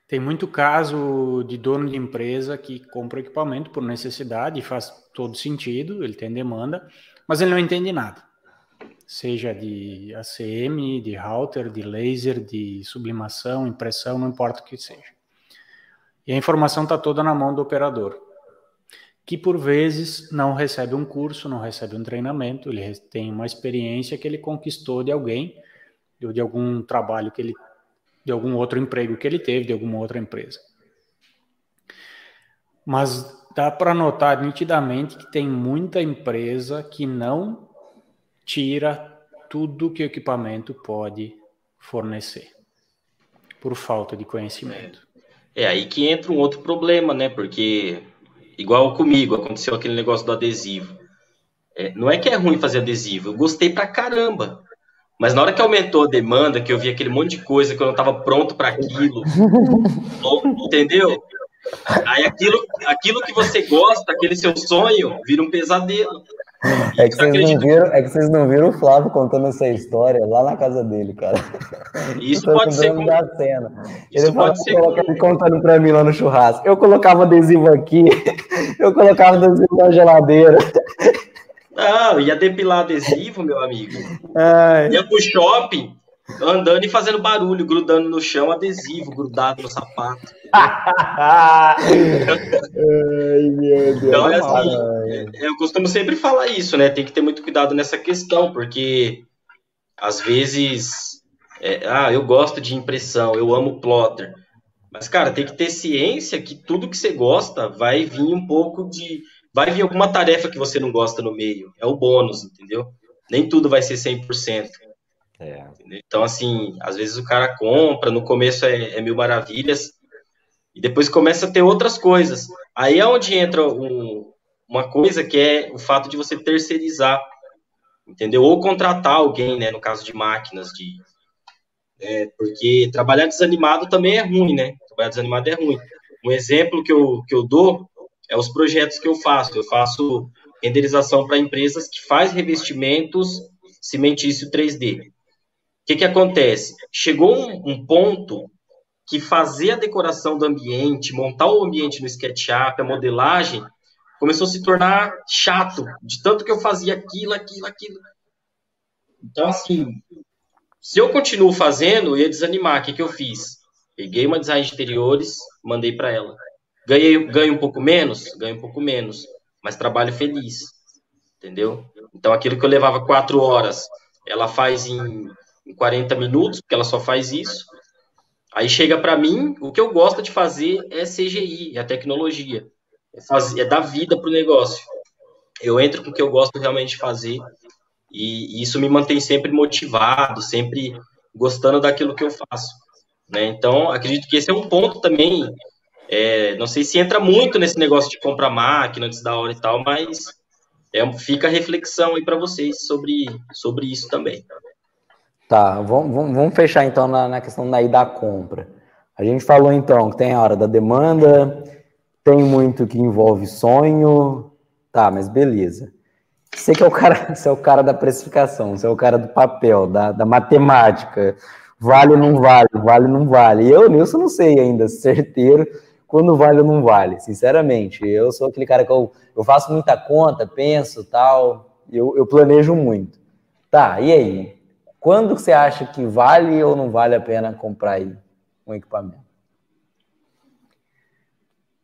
Tem muito caso de dono de empresa que compra equipamento por necessidade faz todo sentido, ele tem demanda, mas ele não entende nada. Seja de ACM, de router, de laser, de sublimação, impressão, não importa o que seja. E a informação está toda na mão do operador, que por vezes não recebe um curso, não recebe um treinamento, ele tem uma experiência que ele conquistou de alguém, ou de algum trabalho que ele de algum outro emprego que ele teve, de alguma outra empresa. Mas dá para notar nitidamente que tem muita empresa que não tira tudo que o equipamento pode fornecer, por falta de conhecimento. É aí que entra um outro problema, né? Porque, igual comigo, aconteceu aquele negócio do adesivo. É, não é que é ruim fazer adesivo, eu gostei pra caramba. Mas na hora que aumentou a demanda, que eu vi aquele monte de coisa que eu não estava pronto para aquilo, [laughs] entendeu? Aí aquilo, aquilo que você gosta, aquele seu sonho, vira um pesadelo. É que, vocês não viram, é que vocês não viram o Flávio contando essa história lá na casa dele, cara. Isso pode ser. Como... Da cena. Isso ele pode ser. Ele contando pra mim lá no churrasco. Eu colocava adesivo aqui, [laughs] eu colocava adesivo na geladeira. Não, ia depilar adesivo, meu amigo. Ai. Ia pro shopping, andando e fazendo barulho, grudando no chão, adesivo grudado no sapato. Ai, meu Deus. Então, é assim, eu costumo sempre falar isso, né? Tem que ter muito cuidado nessa questão, porque às vezes, é, ah, eu gosto de impressão, eu amo plotter. Mas, cara, tem que ter ciência que tudo que você gosta vai vir um pouco de vai vir alguma tarefa que você não gosta no meio. É o bônus, entendeu? Nem tudo vai ser 100%. É. Então, assim, às vezes o cara compra, no começo é, é, mil maravilhas, e depois começa a ter outras coisas. Aí é onde entra um, uma coisa que é o fato de você terceirizar, entendeu? Ou contratar alguém, né? No caso de máquinas, de. É, porque trabalhar desanimado também é ruim, né? Trabalhar desanimado é ruim. Um exemplo que eu, que eu dou é os projetos que eu faço. Eu faço renderização para empresas que faz revestimentos cimentício 3D. O que, que acontece? Chegou um, um, ponto que fazer a decoração do ambiente, montar o ambiente no SketchUp, a modelagem, começou a se tornar chato, de tanto que eu fazia aquilo, aquilo, aquilo. Então, assim, se eu continuo fazendo, eu ia desanimar. O que, que eu fiz? Peguei uma design de interiores, mandei para ela. Ganhei, ganho um pouco menos? Ganho um pouco menos, mas trabalho feliz, entendeu? Então, aquilo que eu levava quatro horas, ela faz em, em 40 minutos, porque ela só faz isso. Aí chega para mim, o que eu gosto de fazer é CGI, é a tecnologia, é, fazer, é dar vida para o negócio. Eu entro com o que eu gosto realmente de fazer e, e isso me mantém sempre motivado, sempre gostando daquilo que eu faço. Né? Então, acredito que esse é um ponto também é, não sei se entra muito nesse negócio de comprar máquina antes da hora e tal, mas é, fica a reflexão aí para vocês sobre, sobre isso também. Tá, vamos, vamos fechar então na, na questão daí da compra. A gente falou então que tem a hora da demanda, tem muito que envolve sonho, tá, mas beleza. Você que é o cara, [laughs] você é o cara da precificação, você é o cara do papel, da, da matemática, vale ou não vale, vale ou não vale. Eu, Nilson, não sei ainda, [laughs] certeiro quando vale ou não vale, sinceramente. Eu sou aquele cara que eu, eu faço muita conta, penso tal, eu, eu planejo muito. Tá, e aí? Quando você acha que vale ou não vale a pena comprar aí um equipamento?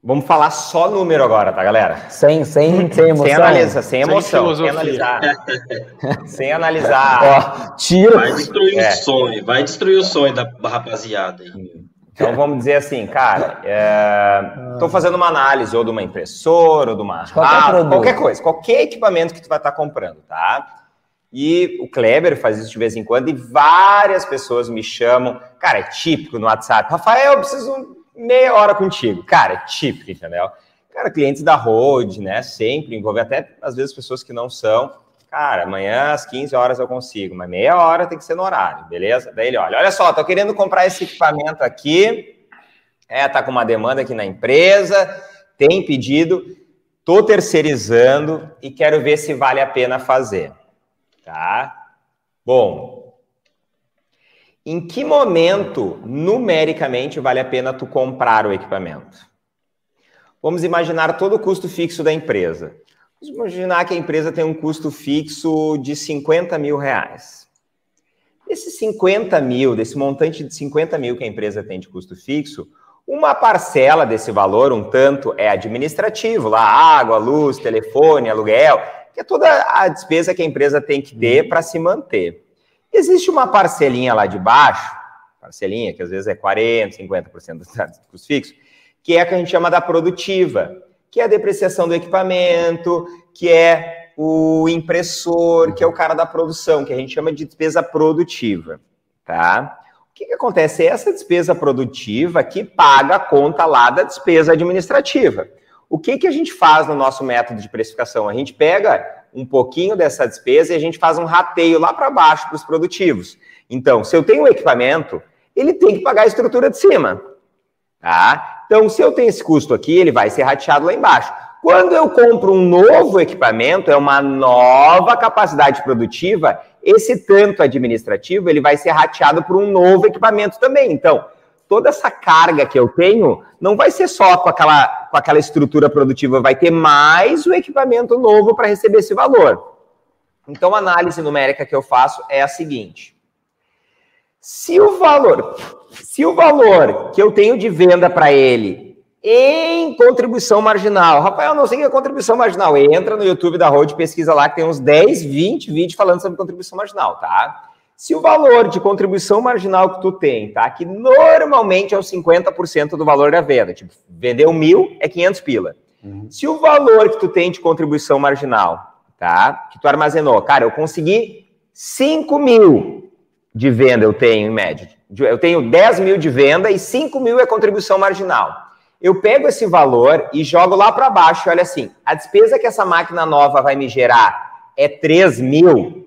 Vamos falar só número agora, tá, galera? Sem, sem, sem emoção. Sem analisar, sem emoção. Sem, sem analisar. sem analisar. Ó, tira. Vai destruir é. o sonho, vai destruir o sonho da rapaziada aí. Então vamos dizer assim, cara, estou é, fazendo uma análise ou de uma impressora, ou de uma qualquer, qualquer coisa, qualquer equipamento que tu vai estar tá comprando, tá? E o Kleber faz isso de vez em quando e várias pessoas me chamam, cara, é típico no WhatsApp, Rafael, eu preciso meia hora contigo. Cara, é típico, entendeu? Cara, clientes da Road, né? Sempre envolve até às vezes pessoas que não são. Cara, amanhã às 15 horas eu consigo, mas meia hora tem que ser no horário, beleza? Daí ele olha, olha só, tô querendo comprar esse equipamento aqui, é, tá com uma demanda aqui na empresa, tem pedido, tô terceirizando e quero ver se vale a pena fazer, tá? Bom, em que momento, numericamente, vale a pena tu comprar o equipamento? Vamos imaginar todo o custo fixo da empresa. Vamos imaginar que a empresa tem um custo fixo de 50 mil reais. Esses 50 mil, desse montante de 50 mil que a empresa tem de custo fixo, uma parcela desse valor, um tanto, é administrativo, lá água, luz, telefone, aluguel, que é toda a despesa que a empresa tem que ter para se manter. Existe uma parcelinha lá de baixo, parcelinha que às vezes é 40%, 50% dos custos fixos, que é a que a gente chama da produtiva, que é a depreciação do equipamento, que é o impressor, que é o cara da produção, que a gente chama de despesa produtiva, tá? O que, que acontece? É essa despesa produtiva que paga a conta lá da despesa administrativa. O que, que a gente faz no nosso método de precificação? A gente pega um pouquinho dessa despesa e a gente faz um rateio lá para baixo para os produtivos. Então, se eu tenho um equipamento, ele tem que pagar a estrutura de cima. Tá? Então, se eu tenho esse custo aqui, ele vai ser rateado lá embaixo. Quando eu compro um novo equipamento, é uma nova capacidade produtiva, esse tanto administrativo, ele vai ser rateado por um novo equipamento também. Então, toda essa carga que eu tenho não vai ser só com aquela, com aquela estrutura produtiva, vai ter mais o equipamento novo para receber esse valor. Então, a análise numérica que eu faço é a seguinte: se o valor, se o valor que eu tenho de venda para ele em contribuição marginal, Rafael, não sei o que é contribuição marginal, entra no YouTube da Road, pesquisa lá que tem uns 10, 20 vídeos falando sobre contribuição marginal, tá? Se o valor de contribuição marginal que tu tem, tá? Que normalmente é o 50% do valor da venda. Tipo, vendeu mil, é 500 pila. Uhum. Se o valor que tu tem de contribuição marginal, tá? Que tu armazenou, cara, eu consegui 5 mil de venda, eu tenho em média. Eu tenho 10 mil de venda e 5 mil é contribuição marginal. Eu pego esse valor e jogo lá para baixo. Olha assim, a despesa que essa máquina nova vai me gerar é 3 mil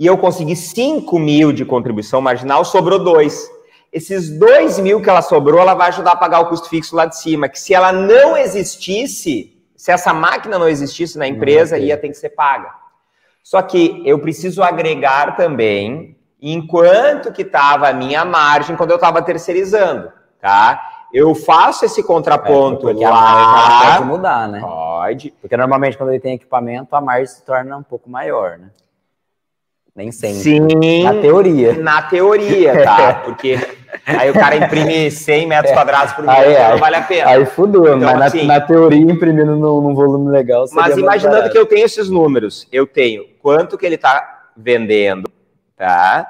e eu consegui 5 mil de contribuição marginal, sobrou 2. Esses 2 mil que ela sobrou, ela vai ajudar a pagar o custo fixo lá de cima, que se ela não existisse, se essa máquina não existisse na empresa, ia ter que ser paga. Só que eu preciso agregar também, enquanto que estava a minha margem quando eu estava terceirizando, tá? Eu faço esse contraponto é, porque lá. A margem pode mudar, né? Pode. Porque normalmente quando ele tem equipamento, a margem se torna um pouco maior, né? Nem sempre. Sim. Na teoria. Na teoria, tá? [laughs] Porque aí o cara imprime 100 metros quadrados por minuto, não vale a pena. Aí fudeu, então, mas assim, na, na, teoria, imprimindo num, num volume legal. Mas imaginando que eu tenho esses números, eu tenho quanto que ele está vendendo, tá?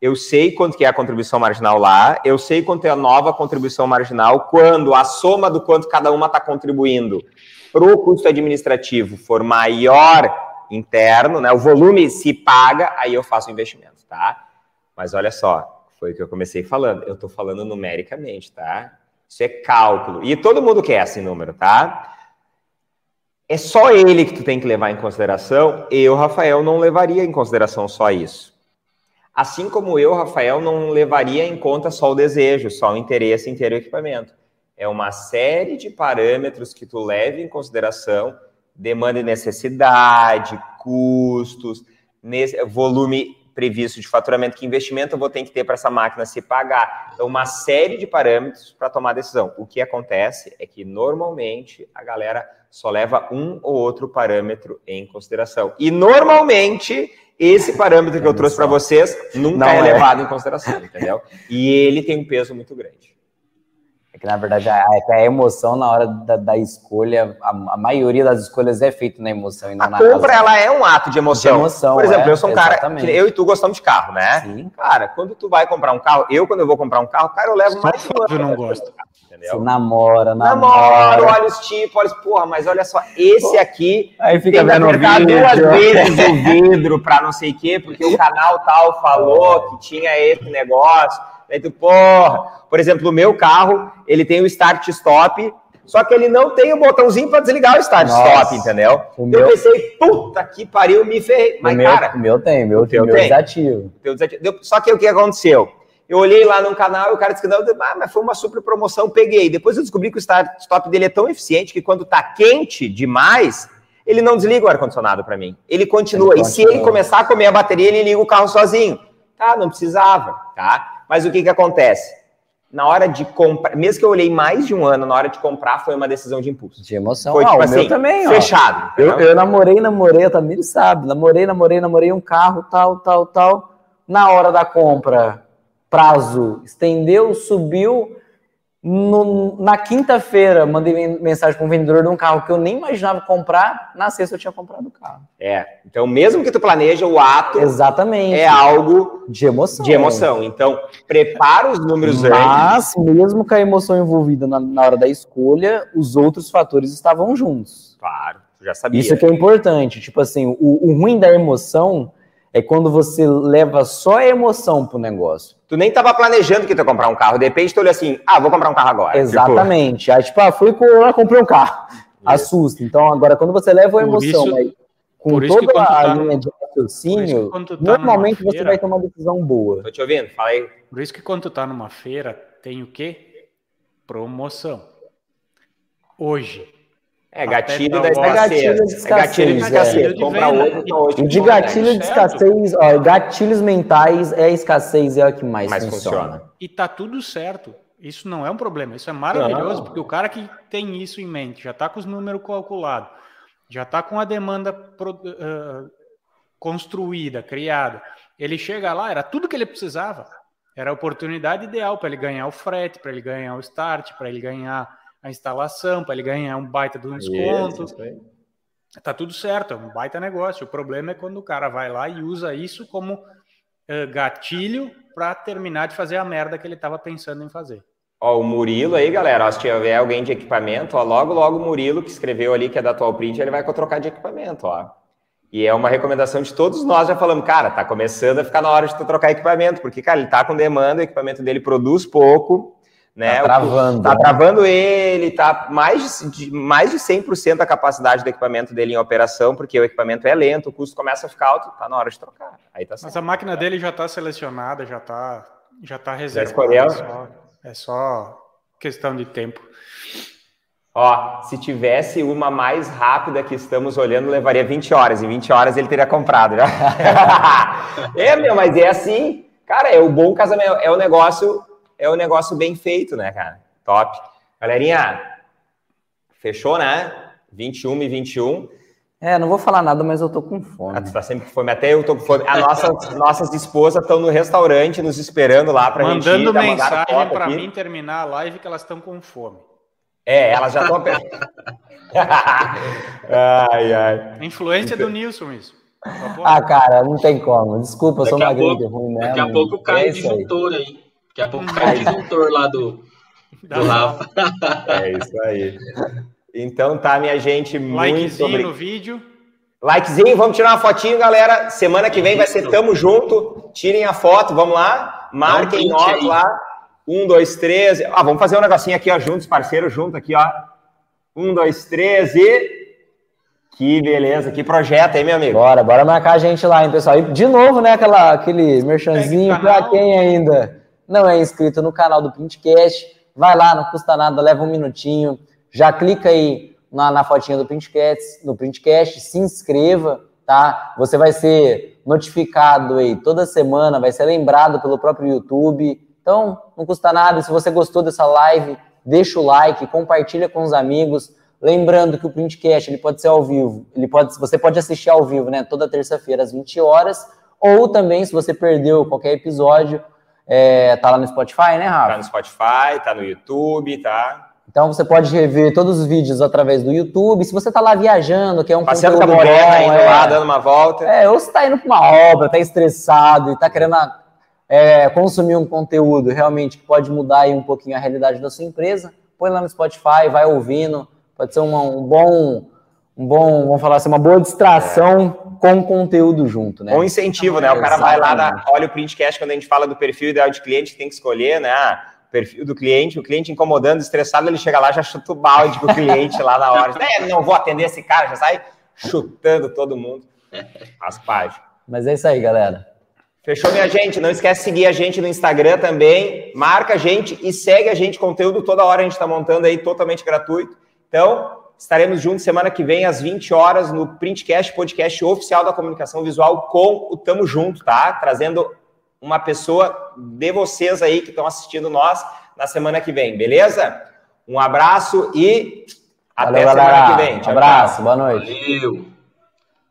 Eu sei quanto que é a contribuição marginal lá, eu sei quanto é a nova contribuição marginal, quando a soma do quanto cada uma está contribuindo para o custo administrativo for maior interno, né? O volume se paga, aí eu faço investimento, tá? Mas olha só, foi o que eu comecei falando. Eu estou falando numericamente, tá? Isso é cálculo. E todo mundo quer esse número, tá? É só ele que tu tem que levar em consideração. Eu, Rafael, não levaria em consideração só isso. Assim como eu, Rafael, não levaria em conta só o desejo, só o interesse em ter o equipamento. É uma série de parâmetros que tu leva em consideração demanda e necessidade, custos, volume previsto de faturamento, que investimento eu vou ter que ter para essa máquina se pagar. Então, uma série de parâmetros para tomar decisão. O que acontece é que normalmente a galera só leva um ou outro parâmetro em consideração. E normalmente esse parâmetro que eu trouxe para vocês nunca Não é, é levado em consideração, entendeu? E ele tem um peso muito grande. É que, na verdade, a, é a emoção na hora da, da escolha, a, a, maioria das escolhas é feita na emoção. E não a na compra, razão. ela é um ato de emoção. De emoção Por exemplo, é, eu sou um cara, eu e tu gostamos de carro, né? Sim. Cara, quando tu vai comprar um carro, eu, quando eu vou comprar um carro, cara, eu levo Só mais de. Eu não gosto. Entendeu? Você namora, namora. Namora, olha os tipos, olha, porra, mas olha só, esse aqui Aí fica tem que apertar duas vezes o vidro pra não sei o quê, porque o canal tal falou que tinha esse negócio. Aí tu, porra, por exemplo, o meu carro, ele tem o start-stop, só que ele não tem o botãozinho para desligar o start-stop, entendeu? O meu... Eu pensei, puta que pariu, me ferrei. Mas, o meu, cara... O meu tem, meu, o meu tem. desativo. desativo. Só que o que aconteceu? Eu olhei lá no canal e o cara disse que não, ah, mas foi uma super promoção, peguei. Depois eu descobri que o start-stop dele é tão eficiente que quando tá quente demais, ele não desliga o ar-condicionado para mim. Ele continua. Ele e se ele começar a comer a bateria, ele liga o carro sozinho. Tá, não precisava, tá? Mas o que, que acontece? Na hora de comprar, mesmo que eu olhei mais de um ano, na hora de comprar foi uma decisão de impulso. De emoção. Foi, ah, tipo o assim, meu também, fechado. Eu, eu, namorei, namorei, a Tamir sabe. Namorei, namorei, namorei um carro, tal, tal, tal. Na hora da compra, prazo estendeu, subiu, no, na quinta-feira, mandei mensagem para um vendedor de um carro que eu nem imaginava comprar. Na sexta, eu tinha comprado o carro. É. Então, mesmo que tu planeja o ato, exatamente, é algo de emoção. De emoção. Então, prepara os números Mas, antes. mesmo com a emoção envolvida na, na, hora da escolha, os outros fatores estavam juntos. Claro, já sabia. Isso que é importante. Tipo assim, o, o ruim da emoção é quando você leva só a emoção pro negócio. Tu nem tava planejando que tu ia comprar um carro, de repente tu olha assim, ah, vou comprar um carro agora. Exatamente. Tipo... Aí, tipo, ah, fui com comprei um carro. Assusta. Então, agora, quando você leva a emoção, isso, aí, com toda a tá linha no... de raciocínio, tá normalmente feira, você vai tomar uma decisão boa. Tô te ouvindo, fala aí. Por isso que quando tu tá numa feira, tem o quê? Promoção. Hoje, é gatilho da escassez. É gatilho de escassez. É gatilho de escassez. É. Comprar hoje, hoje. de gatilho de escassez, ó, gatilhos mentais é a escassez é o que mais, mais funciona. funciona. E tá tudo certo. Isso não é um problema. Isso é maravilhoso, não. porque o cara que tem isso em mente, já tá com os números calculados, já tá com a demanda pro, uh, construída, criada. Ele chega lá, era tudo que ele precisava. Era a oportunidade ideal para ele ganhar o frete, para ele ganhar o start, para ele ganhar a instalação, para ele ganhar um baita de um desconto. Tá tudo certo, é um baita negócio. O problema é quando o cara vai lá e usa isso como uh, gatilho para terminar de fazer a merda que ele estava pensando em fazer. Ó, o Murilo aí, galera, ó, se tiver alguém de equipamento, ó, logo, logo o Murilo, que escreveu ali que é da Atual Print, ele vai trocar de equipamento, ó. E é uma recomendação de todos nós, já falamos, cara, tá começando a ficar na hora de tu trocar equipamento, porque, cara, ele tá com demanda, o equipamento dele produz pouco, né? Tá travando. Tá travando ele, tá mais de, mais de 100% da capacidade do equipamento dele em operação, porque o equipamento é lento, o custo começa a ficar alto, tá na hora de trocar. Aí tá Mas a máquina dele já tá selecionada, já tá, já tá reservada. É só, é só questão de tempo. Ó, se tivesse uma mais rápida que estamos olhando, levaria 20 horas. Em 20 horas ele teria comprado, né? [laughs] [laughs] é, meu, mas é assim. Cara, é o bom casamento, é o negócio é um negócio bem feito, né, cara? Top. Galerinha, fechou, né? 21 e 21. É, não vou falar nada, mas eu tô com fome. Ah, tu tá sempre com fome. Até eu tô com fome. As nossas, [laughs] nossas esposas estão no restaurante nos esperando lá pra Mandando gente Mandando mensagem para mim terminar a live que elas estão com fome. É, elas já estão... [laughs] ai, ai. A influência do Nilson, isso. Ah, cara, não tem como. Desculpa, eu sou magrinho, ruim mesmo. Daqui a pouco cai é o disjuntor aí. aí. Daqui a pouco cai o disjuntor lá do, [laughs] do Rafa. É isso aí. Então tá, minha gente, muito Likezinho no vídeo. Likezinho, vamos tirar uma fotinho, galera. Semana que vem vai ser Tamo Junto. Tirem a foto, vamos lá. Marquem nós lá. Um, dois, três. Ah, vamos fazer um negocinho aqui, ó, juntos, parceiro, junto aqui, ó. Um, dois, três e. Que beleza, que projeto, hein, meu amigo? Bora, bora marcar a gente lá, hein, pessoal. E de novo, né, aquela, aquele merchanzinho para quem ainda não é inscrito no canal do Printcast, vai lá, não custa nada, leva um minutinho, já clica aí na, na fotinha do Printcast, no Printcast, se inscreva, tá? Você vai ser notificado aí toda semana, vai ser lembrado pelo próprio YouTube. Então, não custa nada. Se você gostou dessa live, deixa o like, compartilha com os amigos. Lembrando que o Printcast ele pode ser ao vivo, ele pode, você pode assistir ao vivo, né? Toda terça-feira às 20 horas, ou também se você perdeu qualquer episódio, é, tá lá no Spotify, né, Rafa? Tá no Spotify, tá no YouTube, tá? Então você pode rever todos os vídeos através do YouTube. Se você tá lá viajando, que é um Passeando com a morena, indo é, lá, dando uma volta. É, ou você tá indo para uma obra, tá estressado e tá querendo é, consumir um conteúdo realmente que pode mudar aí um pouquinho a realidade da sua empresa, põe lá no Spotify, vai ouvindo, pode ser uma, um bom, um bom, vamos falar assim, uma boa distração. Com conteúdo junto, né? Um incentivo, né? O cara vai lá, olha o printcast quando a gente fala do perfil ideal de cliente, tem que escolher, né? Ah, perfil do cliente, o cliente incomodando, estressado, ele chega lá, já chuta o balde pro cliente lá na hora. É, não vou atender esse cara, já sai chutando todo mundo as páginas. Mas é isso aí, galera. Fechou, minha gente? Não esquece de seguir a gente no Instagram também. Marca a gente e segue a gente. Conteúdo toda hora a gente está montando aí totalmente gratuito. Então, estaremos juntos semana que vem às 20 horas no Printcast, podcast oficial da comunicação visual com o Tamo Junto, tá? Trazendo uma pessoa de vocês aí que estão assistindo nós na semana que vem, beleza? Um abraço e até Valeu, semana galera. que vem. Tchau, um abraço, tchau. boa noite. Valeu.